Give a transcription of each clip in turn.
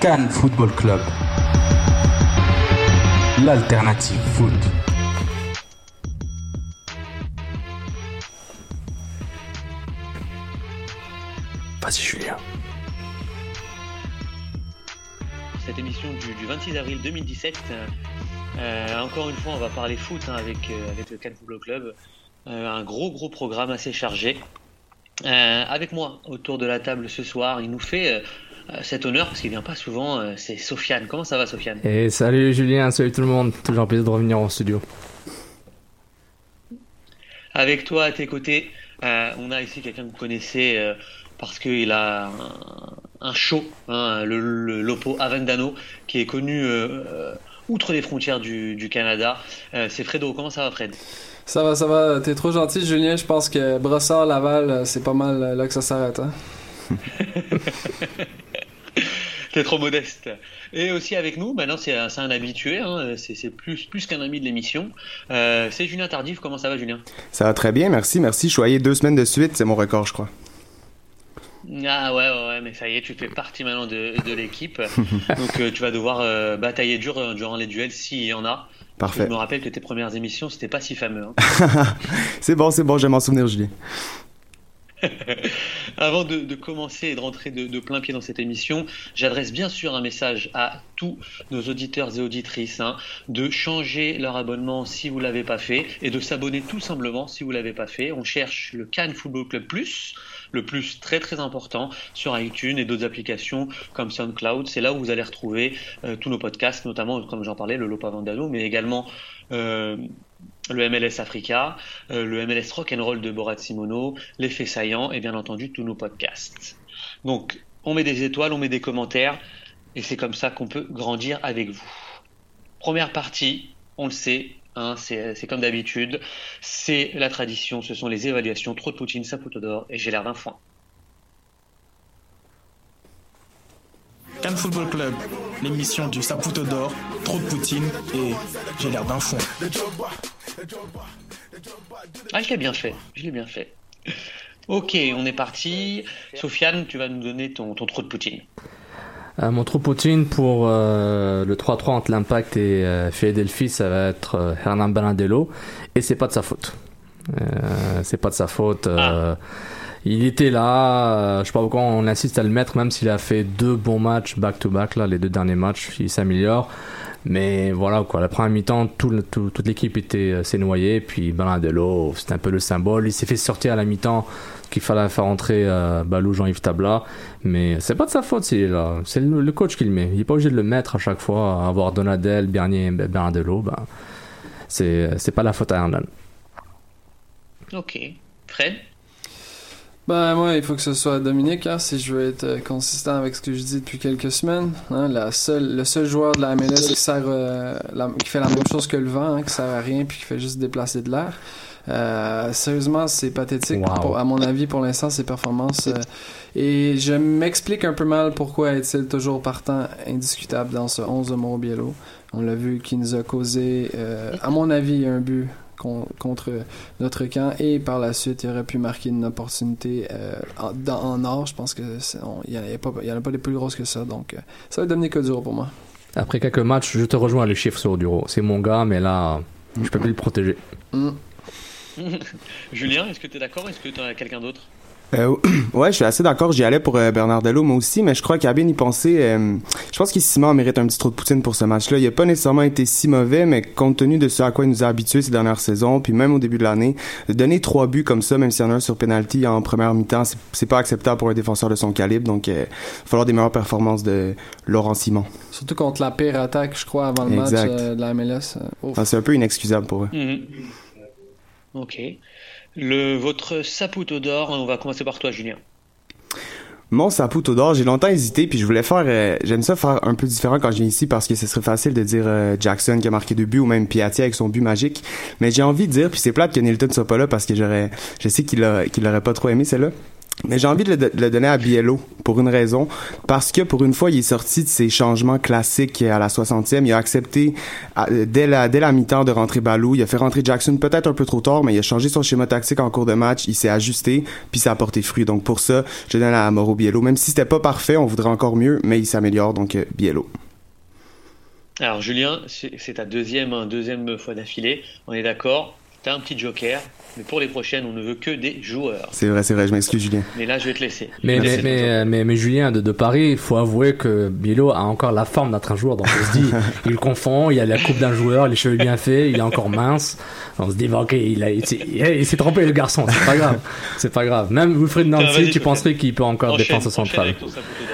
Cannes Football Club. L'alternative foot. Vas-y, Julien. Cette émission du, du 26 avril 2017. euh, euh, encore une fois, on va parler foot hein, avec, euh, avec le Cannes Football Club. Euh, un gros, gros programme assez chargé. Euh, avec moi autour de la table ce soir, il nous fait cet honneur parce qu'il vient pas souvent. euh, c'est Sofiane. Comment ça va, Sofiane? Et salut Julien, salut tout le monde, toujours un plaisir de revenir en studio. Avec toi à tes côtés, euh, on a ici quelqu'un que vous connaissez euh, parce qu'il a un, un show, hein, le, le Lopo Avendano, qui est connu euh, euh, outre les frontières du, du Canada. Euh, c'est Fredo. Comment ça va, Fred? Ça va, ça va. T'es trop gentil, Julien. Je pense que Brossard, Laval, euh, c'est pas mal euh, là que ça s'arrête. Hein? T'es trop modeste. Et aussi avec nous, maintenant c'est un, c'est un habitué, hein, c'est plus, plus qu'un ami de l'émission. Euh, c'est Julien Tardif. Comment ça va, Julien? Ça va très bien, merci, merci. Je suis allé deux semaines de suite, c'est mon record, je crois. Ah ouais, ouais, ouais, mais ça y est, tu fais partie maintenant de, de l'équipe. Donc euh, tu vas devoir euh, batailler dur durant les duels s'il y en a. Parfait. Je me rappelle que tes premières émissions, c'était pas si fameux. hein. c'est bon, c'est bon, vais m'en souvenir, Julien. Avant de, commencer et de rentrer de, plein pied dans cette émission, j'adresse bien sûr un message à tous nos auditeurs et auditrices hein, de changer leur abonnement si vous l'avez pas fait et de s'abonner tout simplement si vous l'avez pas fait. On cherche le Cannes Football Club Plus, le plus très très important sur iTunes et d'autres applications comme SoundCloud. C'est là où vous allez retrouver euh, tous nos podcasts, notamment comme j'en parlais, le Lopa Vandalo, mais également euh, le MLS Africa, euh, le MLS Rock and Roll de Borat Simono, l'effet saillant et bien entendu tous nos podcasts. Donc on met des étoiles, on met des commentaires et c'est comme ça qu'on peut grandir avec vous. Première partie, on le sait, hein, c'est comme d'habitude, c'est la tradition, ce sont les évaluations, trop de poutine, sapote d'or et j'ai l'air d'un foin. Cannes Football Club, l'émission du Saputo d'or, trop de poutine et j'ai l'air d'un fond. Ah, je l'ai bien fait, je l'ai bien fait. Ok, on est parti. Sofiane, tu vas nous donner ton, ton trop de poutine. Euh, mon trou Poutine pour euh, le 3-3 entre l'Impact et euh, Philadelphie, ça va être euh, Hernan Bernardello. Et c'est pas de sa faute. C'est pas de sa faute. euh, Il était là. je sais pas pourquoi on insiste à le mettre, même s'il a fait deux bons matchs back-to-back, là, les deux derniers matchs, il s'améliore. Mais voilà, quoi. La première mi-temps, tout toute l'équipe était euh, s'est noyée. Puis Bernardello, c'était un peu le symbole. Il s'est fait sortir à la mi-temps qu'il fallait faire entrer euh, Balou Jean-Yves Tabla. Mais c'est pas de sa faute s'il est là. C'est le, coach qui le met. Il est pas obligé de le mettre à chaque fois. Avoir Donadel, Bernier et Bernardello, ben, c'est, c'est pas la faute à Hernan. Ok. Fred? Ben, moi, il faut que ce soit Dominique, hein, si je veux être euh, consistant avec ce que je dis depuis quelques semaines. Hein, la seule, le seul joueur de la MLS qui, sert, euh, la- qui fait la même chose que le vent, hein, qui sert à rien puis qui fait juste déplacer de l'air. Euh, sérieusement, c'est pathétique, Wow. pour- à mon avis, pour l'instant, ses performances. euh, et je m'explique un peu mal pourquoi est-il toujours partant indiscutable dans ce 11 de Mauro Biello. On l'a vu qui nous a causé, euh, à mon avis, un but con- contre notre camp. Et par la suite il aurait pu marquer une opportunité euh, en, dans- en or. Je pense que c'est- on- il n'y en, a pas des plus grosses que ça. Donc euh, ça va être Dominique Oduro pour moi. Après quelques matchs, je te rejoins les chiffres sur Duro. C'est mon gars, mais là, je peux plus le protéger. Mm. Julien, est-ce que tu es d'accord? Est-ce que tu as quelqu'un d'autre? Euh, ouais, je suis assez d'accord. J'y allais pour euh, Bernardello, moi aussi, mais je crois qu'à bien y penser, euh, je pense que Simon mérite un petit trop de poutine pour ce match-là. Il a pas nécessairement été si mauvais, mais compte tenu de ce à quoi il nous a habitués ces dernières saisons, puis même au début de l'année, de donner trois buts comme ça, même s'il y en a un sur penalty en première mi-temps, c'est- pas acceptable pour un défenseur de son calibre. Donc, euh, il va falloir des meilleures performances de Laurent Simon. surtout contre la pire attaque je crois avant le Exact. match euh, de la MLS. Enfin, c'est un peu inexcusable pour eux. Mhm. Ok. Le, votre Saputo d'or, on va commencer par toi, Julien. Mon Saputo d'or, j'ai longtemps hésité, puis je voulais faire, euh, j'aime ça faire un peu différent quand je viens ici parce que ce serait facile de dire euh, Jackson qui a marqué deux buts ou même Piatti avec son but magique. Mais j'ai envie de dire, puis c'est plate que Nilton soit pas là parce que j'aurais, je sais qu'il a, qu'il aurait pas trop aimé celle-là. Mais j'ai envie de le, donner à Biello pour une raison, parce que pour une fois, il est sorti de ses changements classiques à la 60e. Il a accepté dès la dès la mi-temps de rentrer Balou. Il a fait rentrer Jackson peut-être un peu trop tard, mais il a changé son schéma tactique en cours de match. Il s'est ajusté, puis ça a porté fruit. Donc pour ça, je donne à Mauro Biello. Même si c'était pas parfait, on voudrait encore mieux, mais il s'améliore. Donc euh, Biello. Alors, Julien, c'est ta deuxième, deuxième fois d'affilée. On est d'accord Tu as un petit joker, mais pour les prochaines, on ne veut que des joueurs. C'est vrai, c'est vrai. Je m'excuse, Julien. Mais là, je vais te laisser. Mais, euh, mais, mais Julien de, de Paris, il faut avouer que Biello a encore la forme d'être un joueur. Donc on se dit, il confond, il y a la coupe d'un joueur, les cheveux bien faits, il est encore mince. On se dit, bah, ok, il, a, il, s'est- il s'est trompé le garçon, c'est pas grave. C'est pas grave. Même Wilfried Nancy, tu penserais qu'il peut encore ton Saputo d'or.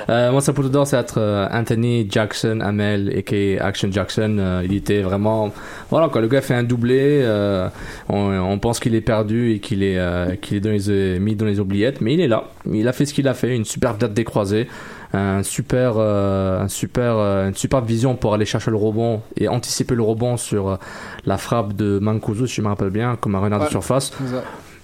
Euh, moi, sa poteau d'or, c'est être euh, Anthony Jackson, Amel, et Action Jackson. Euh, il était vraiment, voilà, quand le gars fait un doublé, euh, on, on pense qu'il est perdu et qu'il est, euh, qu'il est dans les, mis dans les oubliettes, mais il est là. Il a fait ce qu'il a fait, une super date décroisée, un super, euh, un super, euh, une super vision pour aller chercher le rebond et anticiper le rebond sur euh, la frappe de Mancuso, si je me rappelle bien, comme un renard de surface.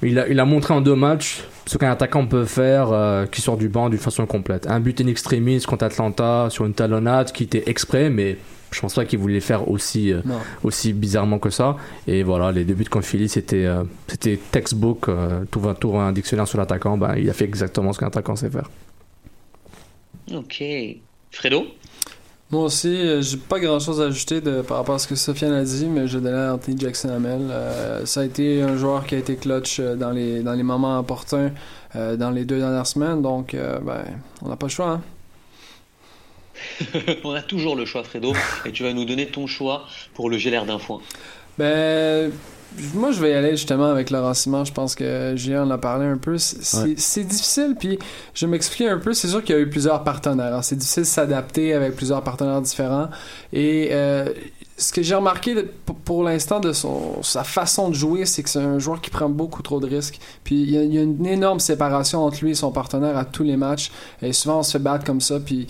Il a, il a montré en deux matchs ce qu'un attaquant peut faire euh, qui sort du banc d'une façon complète. Un but in extremis contre Atlanta sur une talonnade qui était exprès, mais je pense pas qu'il voulait faire aussi, euh, aussi bizarrement que ça. Et voilà, les deux buts contre Philly, c'était euh, c'était textbook. Euh, tout va tout un dictionnaire sur l'attaquant. Ben, il a fait exactement ce qu'un attaquant sait faire. Ok. Fredo? Moi aussi, j'ai pas grand chose à ajouter de, par rapport à ce que Sofiane a dit, mais je donnais à Anthony Jackson Hamel. Euh, ça a été un joueur qui a été clutch dans les, dans les moments opportuns euh, dans les deux dernières semaines, donc euh, ben, on n'a pas le choix. Hein? On a toujours le choix, Fredo, et tu vas nous donner ton choix pour le GLR d'un foin. Ben, moi, je vais y aller justement avec Laurent Simon. Je pense que Julien en a parlé un peu. C'est Ouais. difficile, puis je vais m'expliquer un peu. C'est sûr qu'il y a eu plusieurs partenaires. C'est difficile de s'adapter avec plusieurs partenaires différents. Et euh, ce que j'ai remarqué pour, pour l'instant de son, sa façon de jouer, c'est que c'est un joueur qui prend beaucoup trop de risques. Puis il y, a, il y a une énorme séparation entre lui et son partenaire à tous les matchs. Et souvent, on se fait battre comme ça. Puis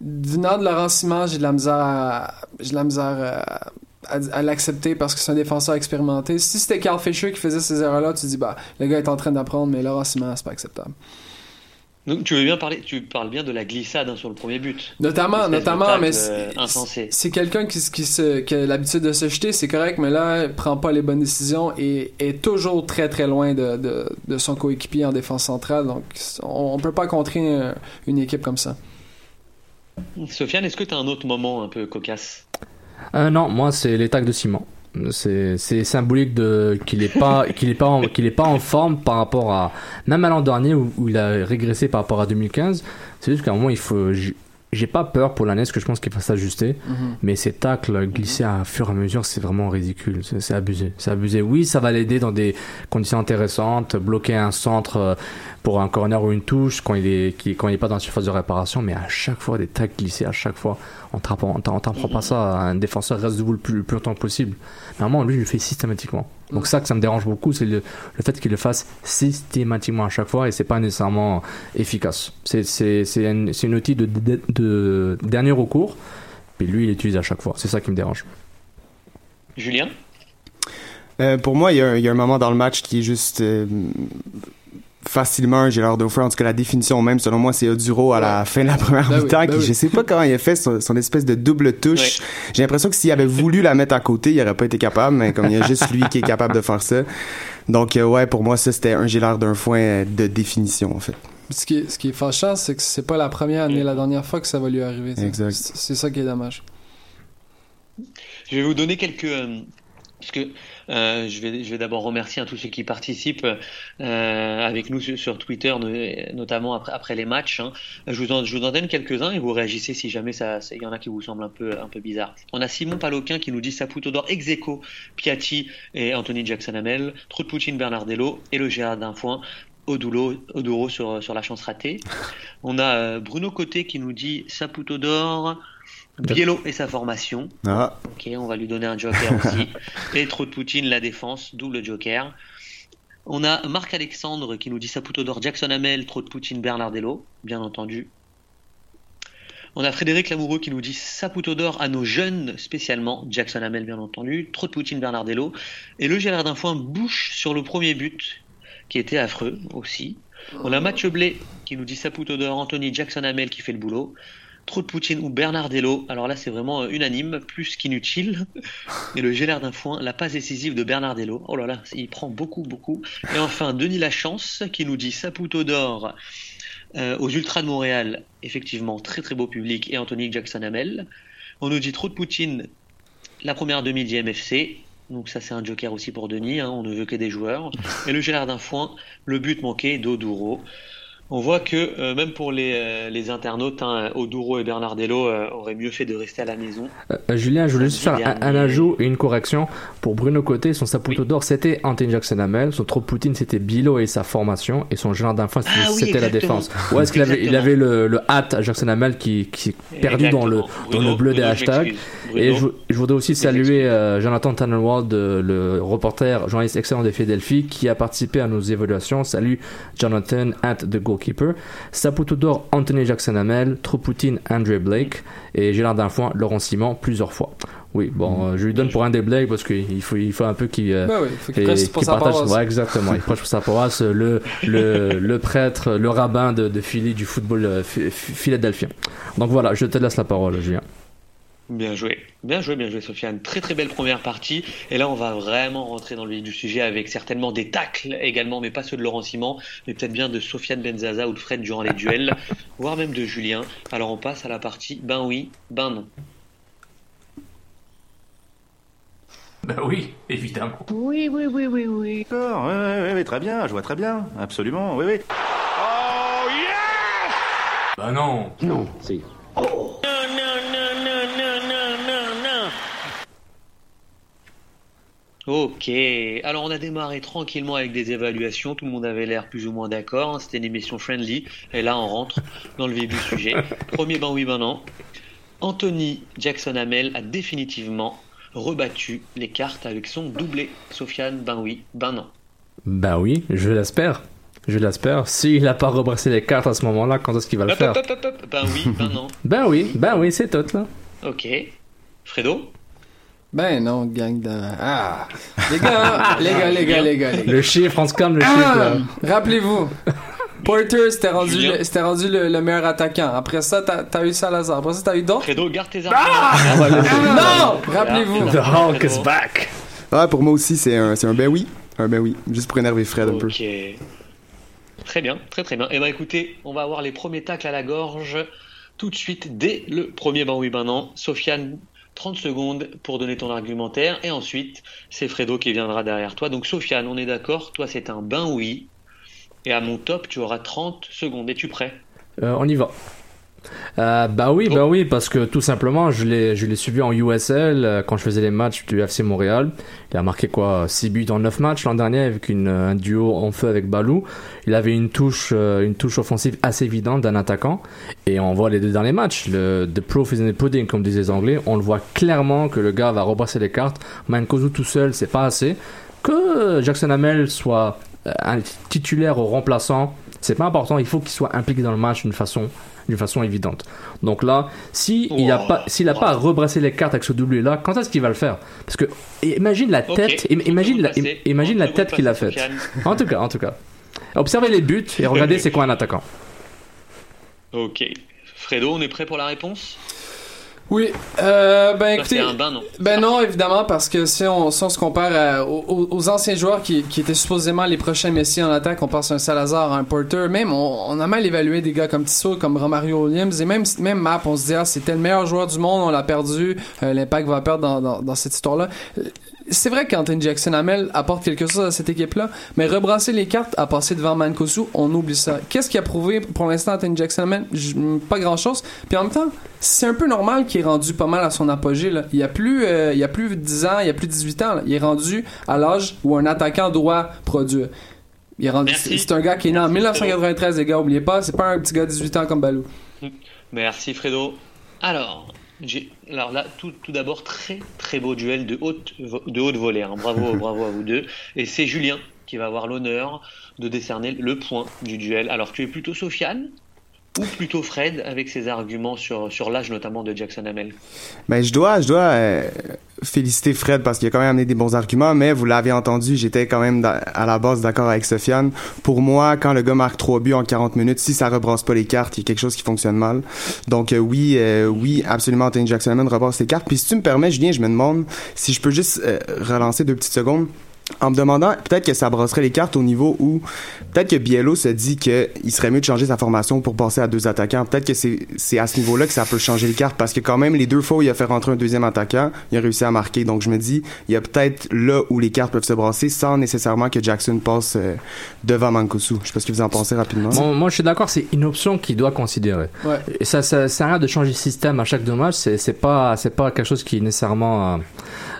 venant de Laurent Simon, j'ai de la misère à, j'ai de la misère à, à, à l'accepter parce que c'est un défenseur expérimenté. Si c'était Carl Fisher qui faisait ces erreurs-là, tu te dis, bah, le gars est en train d'apprendre, mais Laurent Simon, c'est pas acceptable. Donc tu veux bien parler, tu parles bien de la glissade hein, sur le premier but. Notamment, notamment, mais euh, c'est- quelqu'un qui, qui, se, qui a l'habitude de se jeter, c'est correct, mais là, il prend pas les bonnes décisions et est toujours très très loin de, de, de son coéquipier en défense centrale. Donc, on, on peut pas contrer euh, une équipe comme ça. Sofiane, est-ce que tu un autre moment un peu cocasse Euh, non, moi c'est les de ciment. C'est symbolique de qu'il est pas qu'il est pas en, qu'il est pas en forme par rapport à même à l'an dernier où, où il a régressé par rapport à 2015. C'est juste qu'à un moment il faut j'ai- pas peur pour l'année parce que je pense qu'il va s'ajuster. Mhm. Mais ces tacles glissés à fur et à mesure, c'est vraiment ridicule. C'est abusé. C'est abusé. Oui, ça va l'aider dans des conditions intéressantes, bloquer un centre euh, pour un corner ou une touche quand il est qui- quand il est pas dans la surface de réparation. Mais à chaque fois, des tacles glissés à chaque fois. On t'apprend on on pas ça. Un défenseur reste debout le plus, le plus longtemps possible. Normalement, lui, il le fait systématiquement. Donc ça que ça me dérange beaucoup, c'est le, le fait qu'il le fasse systématiquement à chaque fois et c'est pas nécessairement efficace. C'est c'est c'est un, c'est un outil de, de, de dernier recours. Puis lui, il l'utilise à chaque fois. C'est ça qui me dérange. Julien? Euh, pour moi, il y, a un- il y a un moment dans le match qui est juste euh, facilement un gélard d'eau En tout cas, la définition même, selon moi, c'est Oduro à la fin de la première Ben oui, mi-temps. ben qui, oui. Je sais pas comment il a fait son, son espèce de double touche. J'ai l'impression que s'il avait voulu la mettre à côté, il aurait pas été capable, mais comme il y a juste lui qui est capable de faire ça. Donc, euh, ouais, pour moi, ça, c'était un gélard d'un foin de définition, en fait. Ce qui est, ce qui est fâchant, c'est que c'est pas la première ni la dernière fois que ça va lui arriver. ça. Exact. C'est c'est ça qui est dommage. Je vais vous donner quelques. euh, parce que euh, je vais, d'abord remercier hein, tous ceux qui participent euh, avec nous sur, Twitter, no- notamment après, les matchs. hein. Je, vous en, donne quelques-uns et vous réagissez si jamais il y en a qui vous semblent un peu, bizarres. On a Simon Paloquin qui nous dit Saputo d'or, Execo, Piatti et Anthony Jackson-Hamel, Trou de Poutine, Bernardello et le Gérard d'Infoin. Odulo, Oduro sur, sur la chance ratée. On a euh, Bruno Côté qui nous dit Saputo d'or, Biello et sa formation. Ah. Ok, on va lui donner un joker aussi. Et trop de Poutine, la défense, double joker. On a Marc Alexandre qui nous dit Saputo d'or, Jackson Hamel, trop de Poutine, Bernardello, bien entendu. On a Frédéric Lamoureux qui nous dit Saputo d'or à nos jeunes spécialement, Jackson Hamel bien entendu, trop de Poutine, Bernardello. Et le Gérard d'un foin bouche sur le premier but, qui était affreux aussi. On a Mathieu Blé qui nous dit Saputo d'or, Anthony Jackson Hamel qui fait le boulot. Poutine ou Bernardello. Alors là, c'est vraiment euh, unanime, plus qu'inutile. Et le Gélard d'un foin, la passe décisive de Bernardello. Oh là là, il prend beaucoup, beaucoup. Et enfin, Denis Lachance qui nous dit Saputo d'or euh, aux Ultras de Montréal. Effectivement, très très beau public. Et Anthony Jackson Hamel. On nous dit trop de Poutine, la première demi du MFC. Donc ça, c'est un joker aussi pour Denis. hein, on ne veut que des joueurs. Et le Gélard d'un foin, le but manqué d'Oduro. On voit que euh, même pour les, euh, les internautes, hein, Oduro et Bernardello euh, auraient mieux fait de rester à la maison. Euh, Julien, je voulais juste faire un, ajout et une correction. Pour Bruno Côté, son Saputo d'or, c'était Anthony Jackson Hamel. Son trop Poutine, c'était Bilo et sa formation. Et son gérant c'était Ah oui, c'était la défense. Ouais, est-ce qu'il avait, il Exactement. avait le, le hâte à Jackson Hamel qui, qui est perdu dans le, dans le bleu des Bruno, hashtags. Bruno, Et je, je voudrais aussi saluer Jonathan Tannenwald, le reporter, journaliste excellent de Philadelphie, qui a participé à nos évaluations. Salut Jonathan, at the goalkeeper. Saputo d'or, Anthony Jackson Hamel. Tropoutine, Andre Blake. Et Gérard Danfoin, Laurent Simon, plusieurs fois. Oui, bon, euh, je lui donne pour un des Blake parce qu'il faut, il faut un peu qu'il euh, oui, sa partage-. Ouais, exactement. Il prêche pour sa paroisse, le, le, le prêtre, le rabbin de, de Philly, du football euh, phi- phi- philadelphien. Donc voilà, je te laisse la parole, Julien. Bien joué, bien joué, bien joué, Sofiane. Très très belle première partie. Et là, on va vraiment rentrer dans le vif du sujet avec certainement des tacles également, mais pas ceux de Laurent Simon, mais peut-être bien de Sofiane Benzaza ou de Fred durant les duels, voire même de Julien. Alors on passe à la partie ben oui, ben non. Ben oui, évidemment. Oui, oui, oui, oui, oui. D'accord, oui, oui, oui, très bien, je vois très bien, absolument, oui, oui. Oh yes Ben non. Non, si. Ok, alors on a démarré tranquillement avec des évaluations, tout le monde avait l'air plus ou moins d'accord, hein, c'était une émission friendly, et là on rentre dans le vif du sujet. Premier ben oui, ben non. Anthony Jackson Hamel a définitivement rebattu les cartes avec son doublé. Sofiane, ben oui, ben non. Ben oui, je l'espère. Je l'espère. S'il n'a pas rebrassé les cartes à ce moment-là, quand est-ce qu'il va le Hop, faire? hop, hop. Ben oui, ben non. Ben oui, ben oui, c'est tout là. Ok. Fredo? Ben non, gang de. Ah! Les gars, les gars, les gars, les gars. les gars. Le chiffre, on se calme le Ah! chiffre là. Rappelez-vous, Porter c'était rendu, le, c'était rendu le, le meilleur attaquant. Après ça, t'as, t'as eu Salazar. Après ça, t'as eu d'autres? Fredo, garde tes Ah! arguments. non! Rappelez-vous. The Hawk is back. Ouais, pour moi aussi, c'est un, c'est un ben oui. Un ben oui. Juste pour énerver Fred un peu. Ok. Très bien, très très bien. Eh ben écoutez, on va avoir les premiers tacles à la gorge tout de suite dès le premier ben oui ben non. Sofiane, 30 secondes pour donner ton argumentaire et ensuite c'est Fredo qui viendra derrière toi. Donc Sofiane, on est d'accord, toi c'est un ben oui et à mon top tu auras 30 secondes. Es-tu prêt? Euh, on y va. Euh, bah oui, bah oui, parce que tout simplement, je l'ai, je l'ai suivi en USL euh, quand je faisais les matchs du FC Montréal. Il a marqué quoi 6 buts en 9 matchs l'an dernier avec une, un duo en feu avec Balou. Il avait une touche, euh, une touche offensive assez évidente d'un attaquant. Et on voit les deux derniers matchs. Le The proof is in the pudding, comme disaient les Anglais. On le voit clairement que le gars va rebrasser les cartes. Mankozu tout seul, c'est pas assez. Que Jackson Hamel soit euh, un titulaire au remplaçant, C'est pas important, il faut qu'il soit impliqué dans le match d'une façon, d'une façon évidente. Donc là, si il a pas, s'il a pas à rebrasser les cartes avec ce doublé là, quand est-ce qu'il va le faire? Parce que imagine la tête, im- imagine la, passer. imagine la tête qu'il a faite. En tout cas, en tout cas. Observez les buts et regardez c'est quoi un attaquant. Ok. Fredo, on est prêt pour la réponse? Oui, euh, ben écoutez, un non ben non évidemment parce que si on, si on se compare à- aux, aux anciens joueurs qui, qui étaient supposément les prochains Messi en attaque, on pense à un Salazar, à un Porter, même on, on a mal évalué des gars comme Tissot, comme Romario Williams et même même Map, on se dit ah c'était le meilleur joueur du monde, on l'a perdu, euh, l'Impact va perdre dans, dans, dans cette histoire-là. C'est vrai qu'Anthony Jackson Hamel apporte quelque chose à cette équipe-là, mais rebrasser les cartes à passer devant Mankosu, on oublie ça. Qu'est-ce qui a prouvé pour l'instant Anthony Jackson Hamel? Pas grand-chose. Puis en même temps, c'est un peu normal qu'il est rendu pas mal à son apogée. Là. Il y a plus, euh, il y a plus 10 ans, il y a plus 18 ans. là. Il est rendu à l'âge où un attaquant doit produire. Il est rendu. Merci. C'est un gars qui est né en 1993, les gars. Oubliez pas, c'est pas un petit gars de 18 ans comme Balou. Merci Fredo. Alors, alors là, tout, tout d'abord, très très beau duel de haute, de haute volée. hein. Bravo, bravo à vous deux. Et c'est Julien qui va avoir l'honneur de décerner le point du duel. Alors, tu es plutôt Sofiane ou plutôt Fred avec ses arguments sur, sur l'âge notamment de Jackson Hamel Ben, je dois, je dois euh, féliciter Fred parce qu'il a quand même amené des bons arguments, mais vous l'avez entendu, j'étais quand même à la base d'accord avec Sofiane. Pour moi, quand le gars marque trois buts en 40 minutes, si ça rebrasse pas les cartes, il y a quelque chose qui fonctionne mal. Donc euh, oui, euh, oui, absolument, Anthony Jackson Hammond rebrasse les cartes. Puis si tu me permets, Julien, je me demande si je peux juste euh, relancer deux petites secondes en me demandant peut-être que ça brasserait les cartes au niveau où peut-être que Biello se dit que il serait mieux de changer sa formation pour passer à deux attaquants. Peut-être que c'est c'est à ce niveau-là que ça peut changer les cartes parce que quand même les deux fois où il a fait rentrer un deuxième attaquant, il a réussi à marquer. Donc je me dis il y a peut-être là où les cartes peuvent se brasser sans nécessairement que Jackson passe euh, devant Mankosu. Je sais pas ce que vous en pensez rapidement. Bon, moi, je suis d'accord, c'est une option qu'il doit considérer. Ouais. Et ça, ça sert à rien de changer de système à chaque deux matchs. C'est, c'est pas, c'est pas quelque chose qui est nécessairement euh,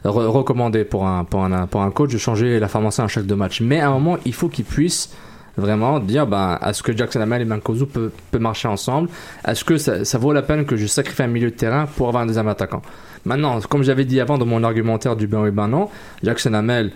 re- recommandé pour un, pour un, pour un coach de changer la formation à chaque deux matchs. Mais à un moment, il faut qu'il puisse vraiment dire, ben, est-ce que Jackson Hamel et Mankozu peut, peut marcher ensemble? Est-ce que ça, ça vaut la peine que je sacrifie un milieu de terrain pour avoir un deuxième attaquant? Maintenant, comme j'avais dit avant dans mon argumentaire du ben oui, ben non, Jackson Hamel,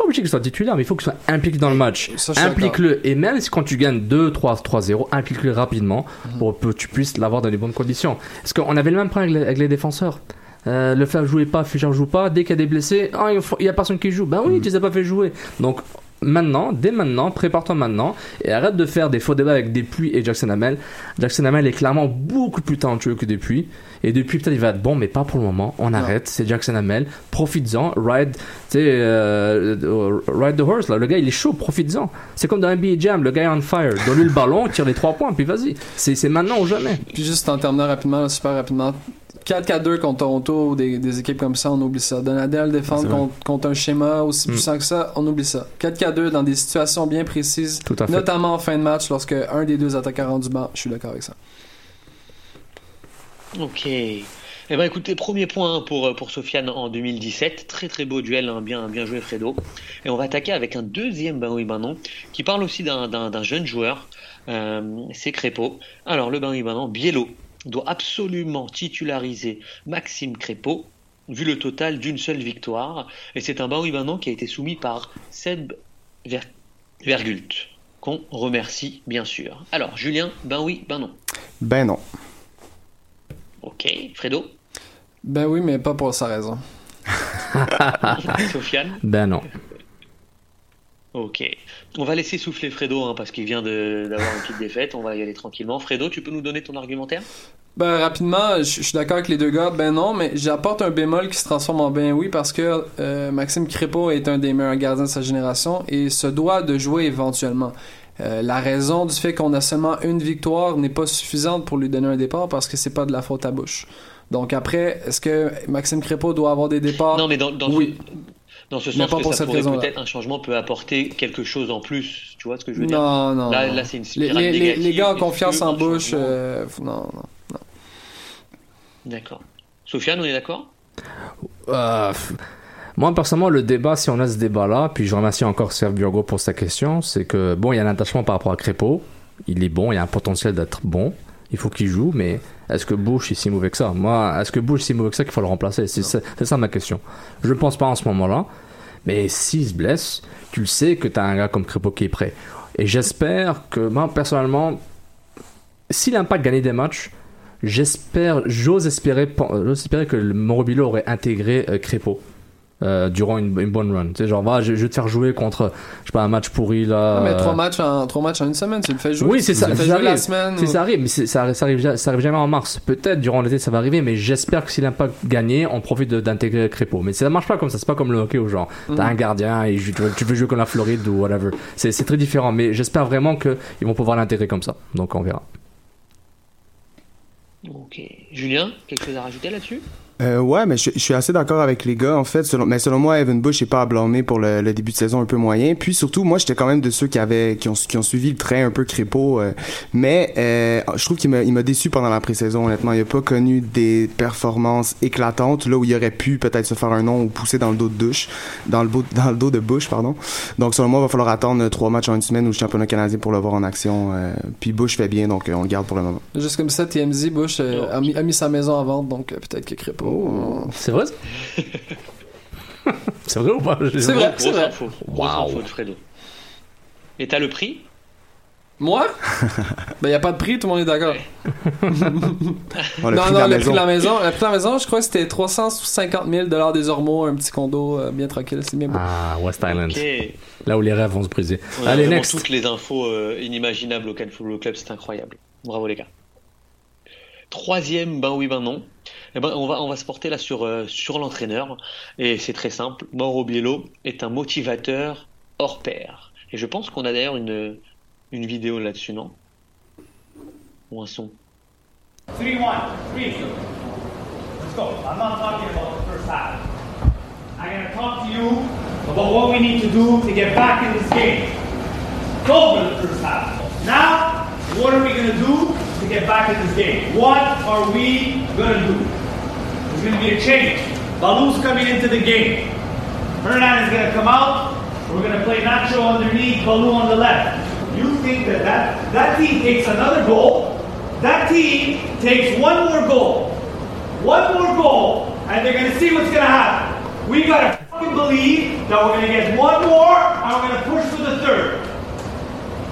pas obligé qu'il soit titulaire, mais il faut qu'il soit impliqué dans le match. Implique-le. Et même si quand tu gagnes 2, 3, 3-0, implique-le rapidement pour que tu puisses l'avoir dans les bonnes conditions. Parce qu'on avait le même problème avec les, avec les défenseurs. Euh, le Flav jouait pas, Fischer joue pas. Dès qu'il y a des blessés, ah, il faut- il y a personne qui joue. Ben oui, tu les as pas fait jouer. Donc maintenant, dès maintenant, prépare-toi maintenant et arrête de faire des faux débats avec Depuis et Jackson Hamel. Jackson Hamel est clairement beaucoup plus talentueux que Depuis. Et Depuis, peut-être il va être bon, mais pas pour le moment. On arrête. C'est Jackson Hamel. Profites-en. Ride, euh, ride the horse. Là. Le gars, il est chaud. Profites-en. C'est comme dans NBA Jam. Le gars est on fire. Donne-lui le ballon, tire les trois points, puis vas-y. C'est maintenant ou jamais. Puis juste en terminant rapidement, super rapidement, 4-4-2 contre Toronto, des, des équipes comme ça, on oublie ça. Donadel défendre contre, contre un schéma aussi Mm. puissant que ça, on oublie ça. 4-4-2 dans des situations bien précises, Tout à fait. notamment en fin de match, lorsque un des deux attaquants rend du banc. Je suis d'accord avec ça. Ok. Eh ben écoutez, premier point pour, euh, pour Sofiane en 2017. Très très beau duel, hein, bien, bien joué Fredo. Et on va attaquer avec un deuxième ben oui ben non, qui parle aussi d'un- jeune joueur. Euh, c'est Crépeau. Alors le ben oui ben non, Biello doit absolument titulariser Maxime Crépeau, vu le total d'une seule victoire. Et c'est un ben oui ben non qui a été soumis par Seb Ver- Vergult, qu'on remercie bien sûr. Alors Julien, ben oui, ben non. Ben non. Ok, Fredo? Ben oui, mais pas pour sa raison. Sofiane? Ben non. Ok. On va laisser souffler Fredo hein, parce qu'il vient d'avoir une petite défaite. On va y aller tranquillement. Fredo, tu peux nous donner ton argumentaire? Ben rapidement, je je suis d'accord avec les deux gars. Ben non, mais j'apporte un bémol qui se transforme en ben oui parce que euh, Maxime Crépeau est un des meilleurs gardiens de sa génération et se doit de jouer éventuellement. Euh, la raison du fait qu'on a seulement une victoire n'est pas suffisante pour lui donner un départ parce que c'est pas de la faute à Bush. Donc après, est-ce que Maxime Crépeau doit avoir des départs? Non, mais dans, dans oui. Dans ce sens pas que pour ça cette pourrait raison-là. peut-être un changement peut apporter quelque chose en plus. Tu vois ce que je veux dire? Non, non. Là, là c'est une les, spirale les- les- négative. les gars ont Est-ce confiance en Bush. euh, non, non. D'accord. Sofiane, on est d'accord? Euh, moi, personnellement, le débat, si on a ce débat-là, puis je remercie encore Serge Burgo pour sa question, c'est que, bon, il y a un attachement par rapport à Crépeau. Il est bon, il y a un potentiel d'être bon. Il faut qu'il joue, mais est-ce que Bush est si mauvais que ça Moi, est-ce que Bush est si mauvais que ça qu'il faut le remplacer C'est ça, ma question. Je ne pense pas en ce moment-là. Mais s'il se blesse, tu le sais que tu as un gars comme Crépeau qui est prêt. Et j'espère que, moi, personnellement, si l'impact gagnait des matchs, j'espère, j'ose espérer, espérer que le Morobilo aurait intégré euh, Crépeau. Euh, durant une, une bonne run. Tu sais, genre, va, je, je vais te faire jouer contre, je sais pas, un match pourri là. Ah, mais euh, trois matchs, en, trois matchs en une semaine, tu le fais jouer. oui, c'est ça. Ça la arrive. semaine. C'est- Ça arrive, mais c'est- ça, ça, arrive, ça arrive jamais en mars. Peut-être durant l'été ça va arriver, mais j'espère que si l'impact gagnait, on profite d'intégrer Crépeau. Mais ça marche pas comme ça. C'est pas comme le hockey où genre t'as Mhm. un gardien et tu veux, tu veux jouer comme la Floride ou whatever. C'est c'est très différent, mais j'espère vraiment que ils vont pouvoir l'intégrer comme ça. Donc on verra. Ok. Julien, quelque chose à rajouter là-dessus? Euh, ouais, mais je, je suis assez d'accord avec les gars, en fait. Selon, mais selon moi, Evan Bush est pas à blâmer pour le, le début de saison un peu moyen. Puis surtout, moi, j'étais quand même de ceux qui avaient, qui ont, qui ont suivi le train un peu crépeau. euh, mais euh, je trouve qu'il m'a, il m'a déçu pendant la pré-saison, honnêtement. Il a pas connu des performances éclatantes, là où il aurait pu peut-être se faire un nom ou pousser dans le dos de douche, dans le, beau- dans le dos de Bush, pardon. Donc selon moi, il va falloir attendre trois matchs en une semaine au championnat canadien pour le voir en action. euh, puis Bush fait bien, donc euh, on le garde pour le moment. Juste comme ça, TMZ, Bush euh, a, mis, a mis sa maison en vente, donc euh, peut-être qu'il crée pas. C'est vrai? c'est vrai ou pas? C'est vrai, c'est vrai. info. Grosse info de Fredo. Et t'as le prix Moi? ben, y a pas de prix, tout le monde est d'accord. Oh, non, non, la le prix de la maison. Le prix de la maison, je crois que c'était 350 000 des Ormeaux, un petit condo euh, bien tranquille. C'est bien beau. Ah, West Island. Ok. Là où les rêves vont se briser. On a Allez, next. toutes les infos euh, inimaginables au Cannes Football Club, c'est incroyable. Bravo les gars. Troisième, ben oui, ben non. Eh ben, on, va, on va se porter là sur, euh, sur l'entraîneur. Et c'est très simple. Mauro Biello est un motivateur hors pair. Et je pense qu'on a d'ailleurs une, une vidéo là-dessus, non? Ou un son 3-1, 3 Let's go. I'm not talking about the first half. I'm going to talk to you about what we need to do to get back in this game. It's over the first half. Now, what are we going to do to get back in this game? What are we going to do? There's going to be a change. Baloo's coming into the game. Hernan is going to come out. We're going to play Nacho underneath, Baloo on the left. You think that, that that team takes another goal? That team takes one more goal. One more goal, and they're going to see what's going to happen. We got to fucking believe that we're going to get one more, and we're going to push for the third.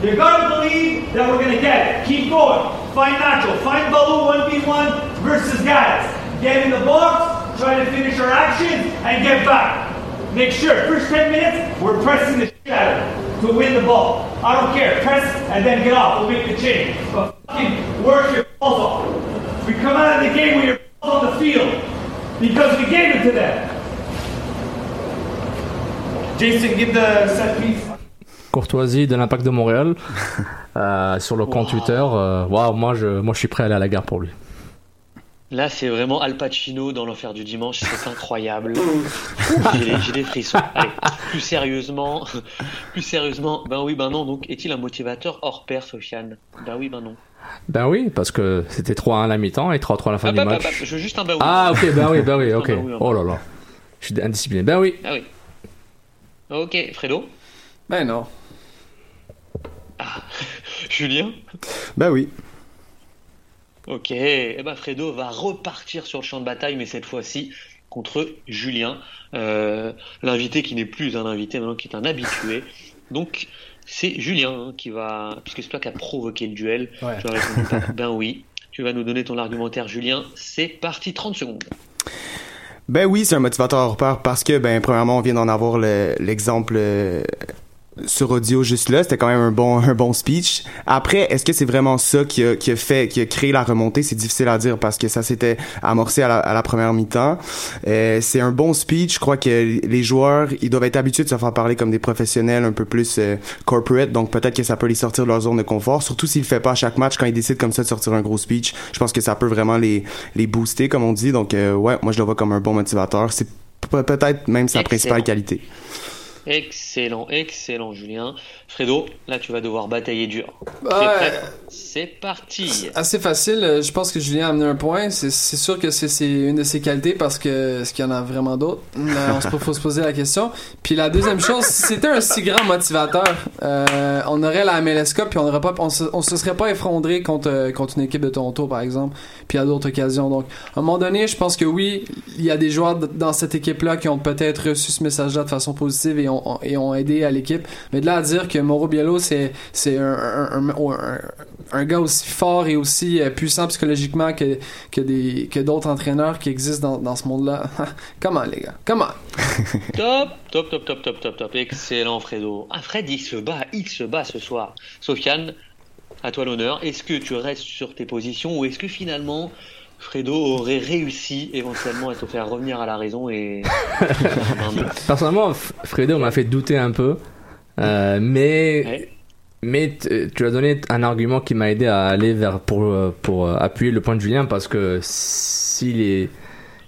You gotta believe that we're gonna get it. Keep going. Find Nacho. Find Baloo 1v1 versus guys. Get in the box, try to finish our action, and get back. Make sure, first 10 minutes, we're pressing the shit out of them to win the ball. I don't care. Press and then get off. We'll make the change. But fucking work your balls off. We come out of the game with your balls on the field because we gave it to them. Jason, give the set piece. Courtoisie de l'impact de Montréal euh, sur le compte Twitter. euh, Waouh, moi je, moi je suis prêt à aller à la gare pour lui. Là, c'est vraiment Al Pacino dans l'enfer du dimanche, c'est incroyable. J'ai des- frissons. Allez, plus sérieusement, plus sérieusement, ben oui, ben non. Donc, est-il un motivateur hors pair, Sofiane? Ben oui, ben non. Ben oui, parce que c'était 3-1 à la mi-temps et 3-3 à la fin Ah, du bah, match. bah, bah, je veux juste un ben oui. Ah ok, ben oui, ben oui, ok. ben oui. Oh là là, je suis indiscipliné. Ben oui. Ah oui. Ok, Fredo? Ben non. Julien? Ben oui. Ok, eh ben Fredo va repartir sur le champ de bataille, mais cette fois-ci contre Julien, euh, l'invité qui n'est plus un invité, maintenant qui est un habitué. Donc c'est Julien hein, qui va, puisque c'est toi qui as provoqué le duel, Ouais. tu as répondu par ben oui. Tu vas nous donner ton argumentaire, Julien. C'est parti, 30 secondes. Ben oui, c'est un motivateur hors pair parce que, ben, premièrement, on vient d'en avoir le- l'exemple euh, sur audio juste là. C'était quand même un bon, un bon speech. Après, est-ce que c'est vraiment ça qui a, qui a fait, qui a créé la remontée? C'est difficile à dire parce que ça s'était amorcé à la, à la première mi-temps. Euh, c'est un bon speech. Je crois que les joueurs, ils doivent être habitués de se faire parler comme des professionnels un peu plus euh, corporate. Donc, peut-être que ça peut les sortir de leur zone de confort. Surtout s'il le fait pas à chaque match quand ils décident comme ça de sortir un gros speech. Je pense que ça peut vraiment les, les booster, comme on dit. Donc, euh, ouais, moi, je le vois comme un bon motivateur. C'est pe- peut-être même sa Excellent. principale qualité. Excellent, excellent, Julien. Fredo, là tu vas devoir batailler dur. C'est parti. Assez facile. Je pense que Julien a amené un point. C'est sûr que c'est une de ses qualités parce que est-ce qu'il y en a vraiment d'autres Là, On se faut se poser la question. Puis la deuxième chose, si c'était un si grand motivateur, euh, on aurait la MLS Cup puis on aurait pas, on se, on se serait pas effondré contre contre une équipe de Toronto par exemple. Puis à d'autres occasions. Donc à un moment donné, je pense que oui, il y a des joueurs dans cette équipe-là qui ont peut-être reçu ce message-là de façon positive et ont, ont, et ont aidé à l'équipe. Mais de là à dire que Mauro Biello, c'est c'est un, un, un, gars aussi fort et aussi euh, puissant psychologiquement que, que des que d'autres entraîneurs qui existent dans, dans ce monde-là. Comment, les gars? Comment? Top, top, top, top, top, top, top. Excellent, Fredo. Ah, Fred, il se bat, il se bat ce soir. Sofiane, à toi l'honneur. Est-ce que tu restes sur tes positions ou est-ce que finalement Fredo aurait réussi éventuellement à te faire revenir à la raison et. Personnellement, Fredo m'a fait douter un peu, euh, mais mais t- tu as donné un argument qui m'a aidé à aller vers pour euh, pour euh, appuyer le point de Julien parce que s'il est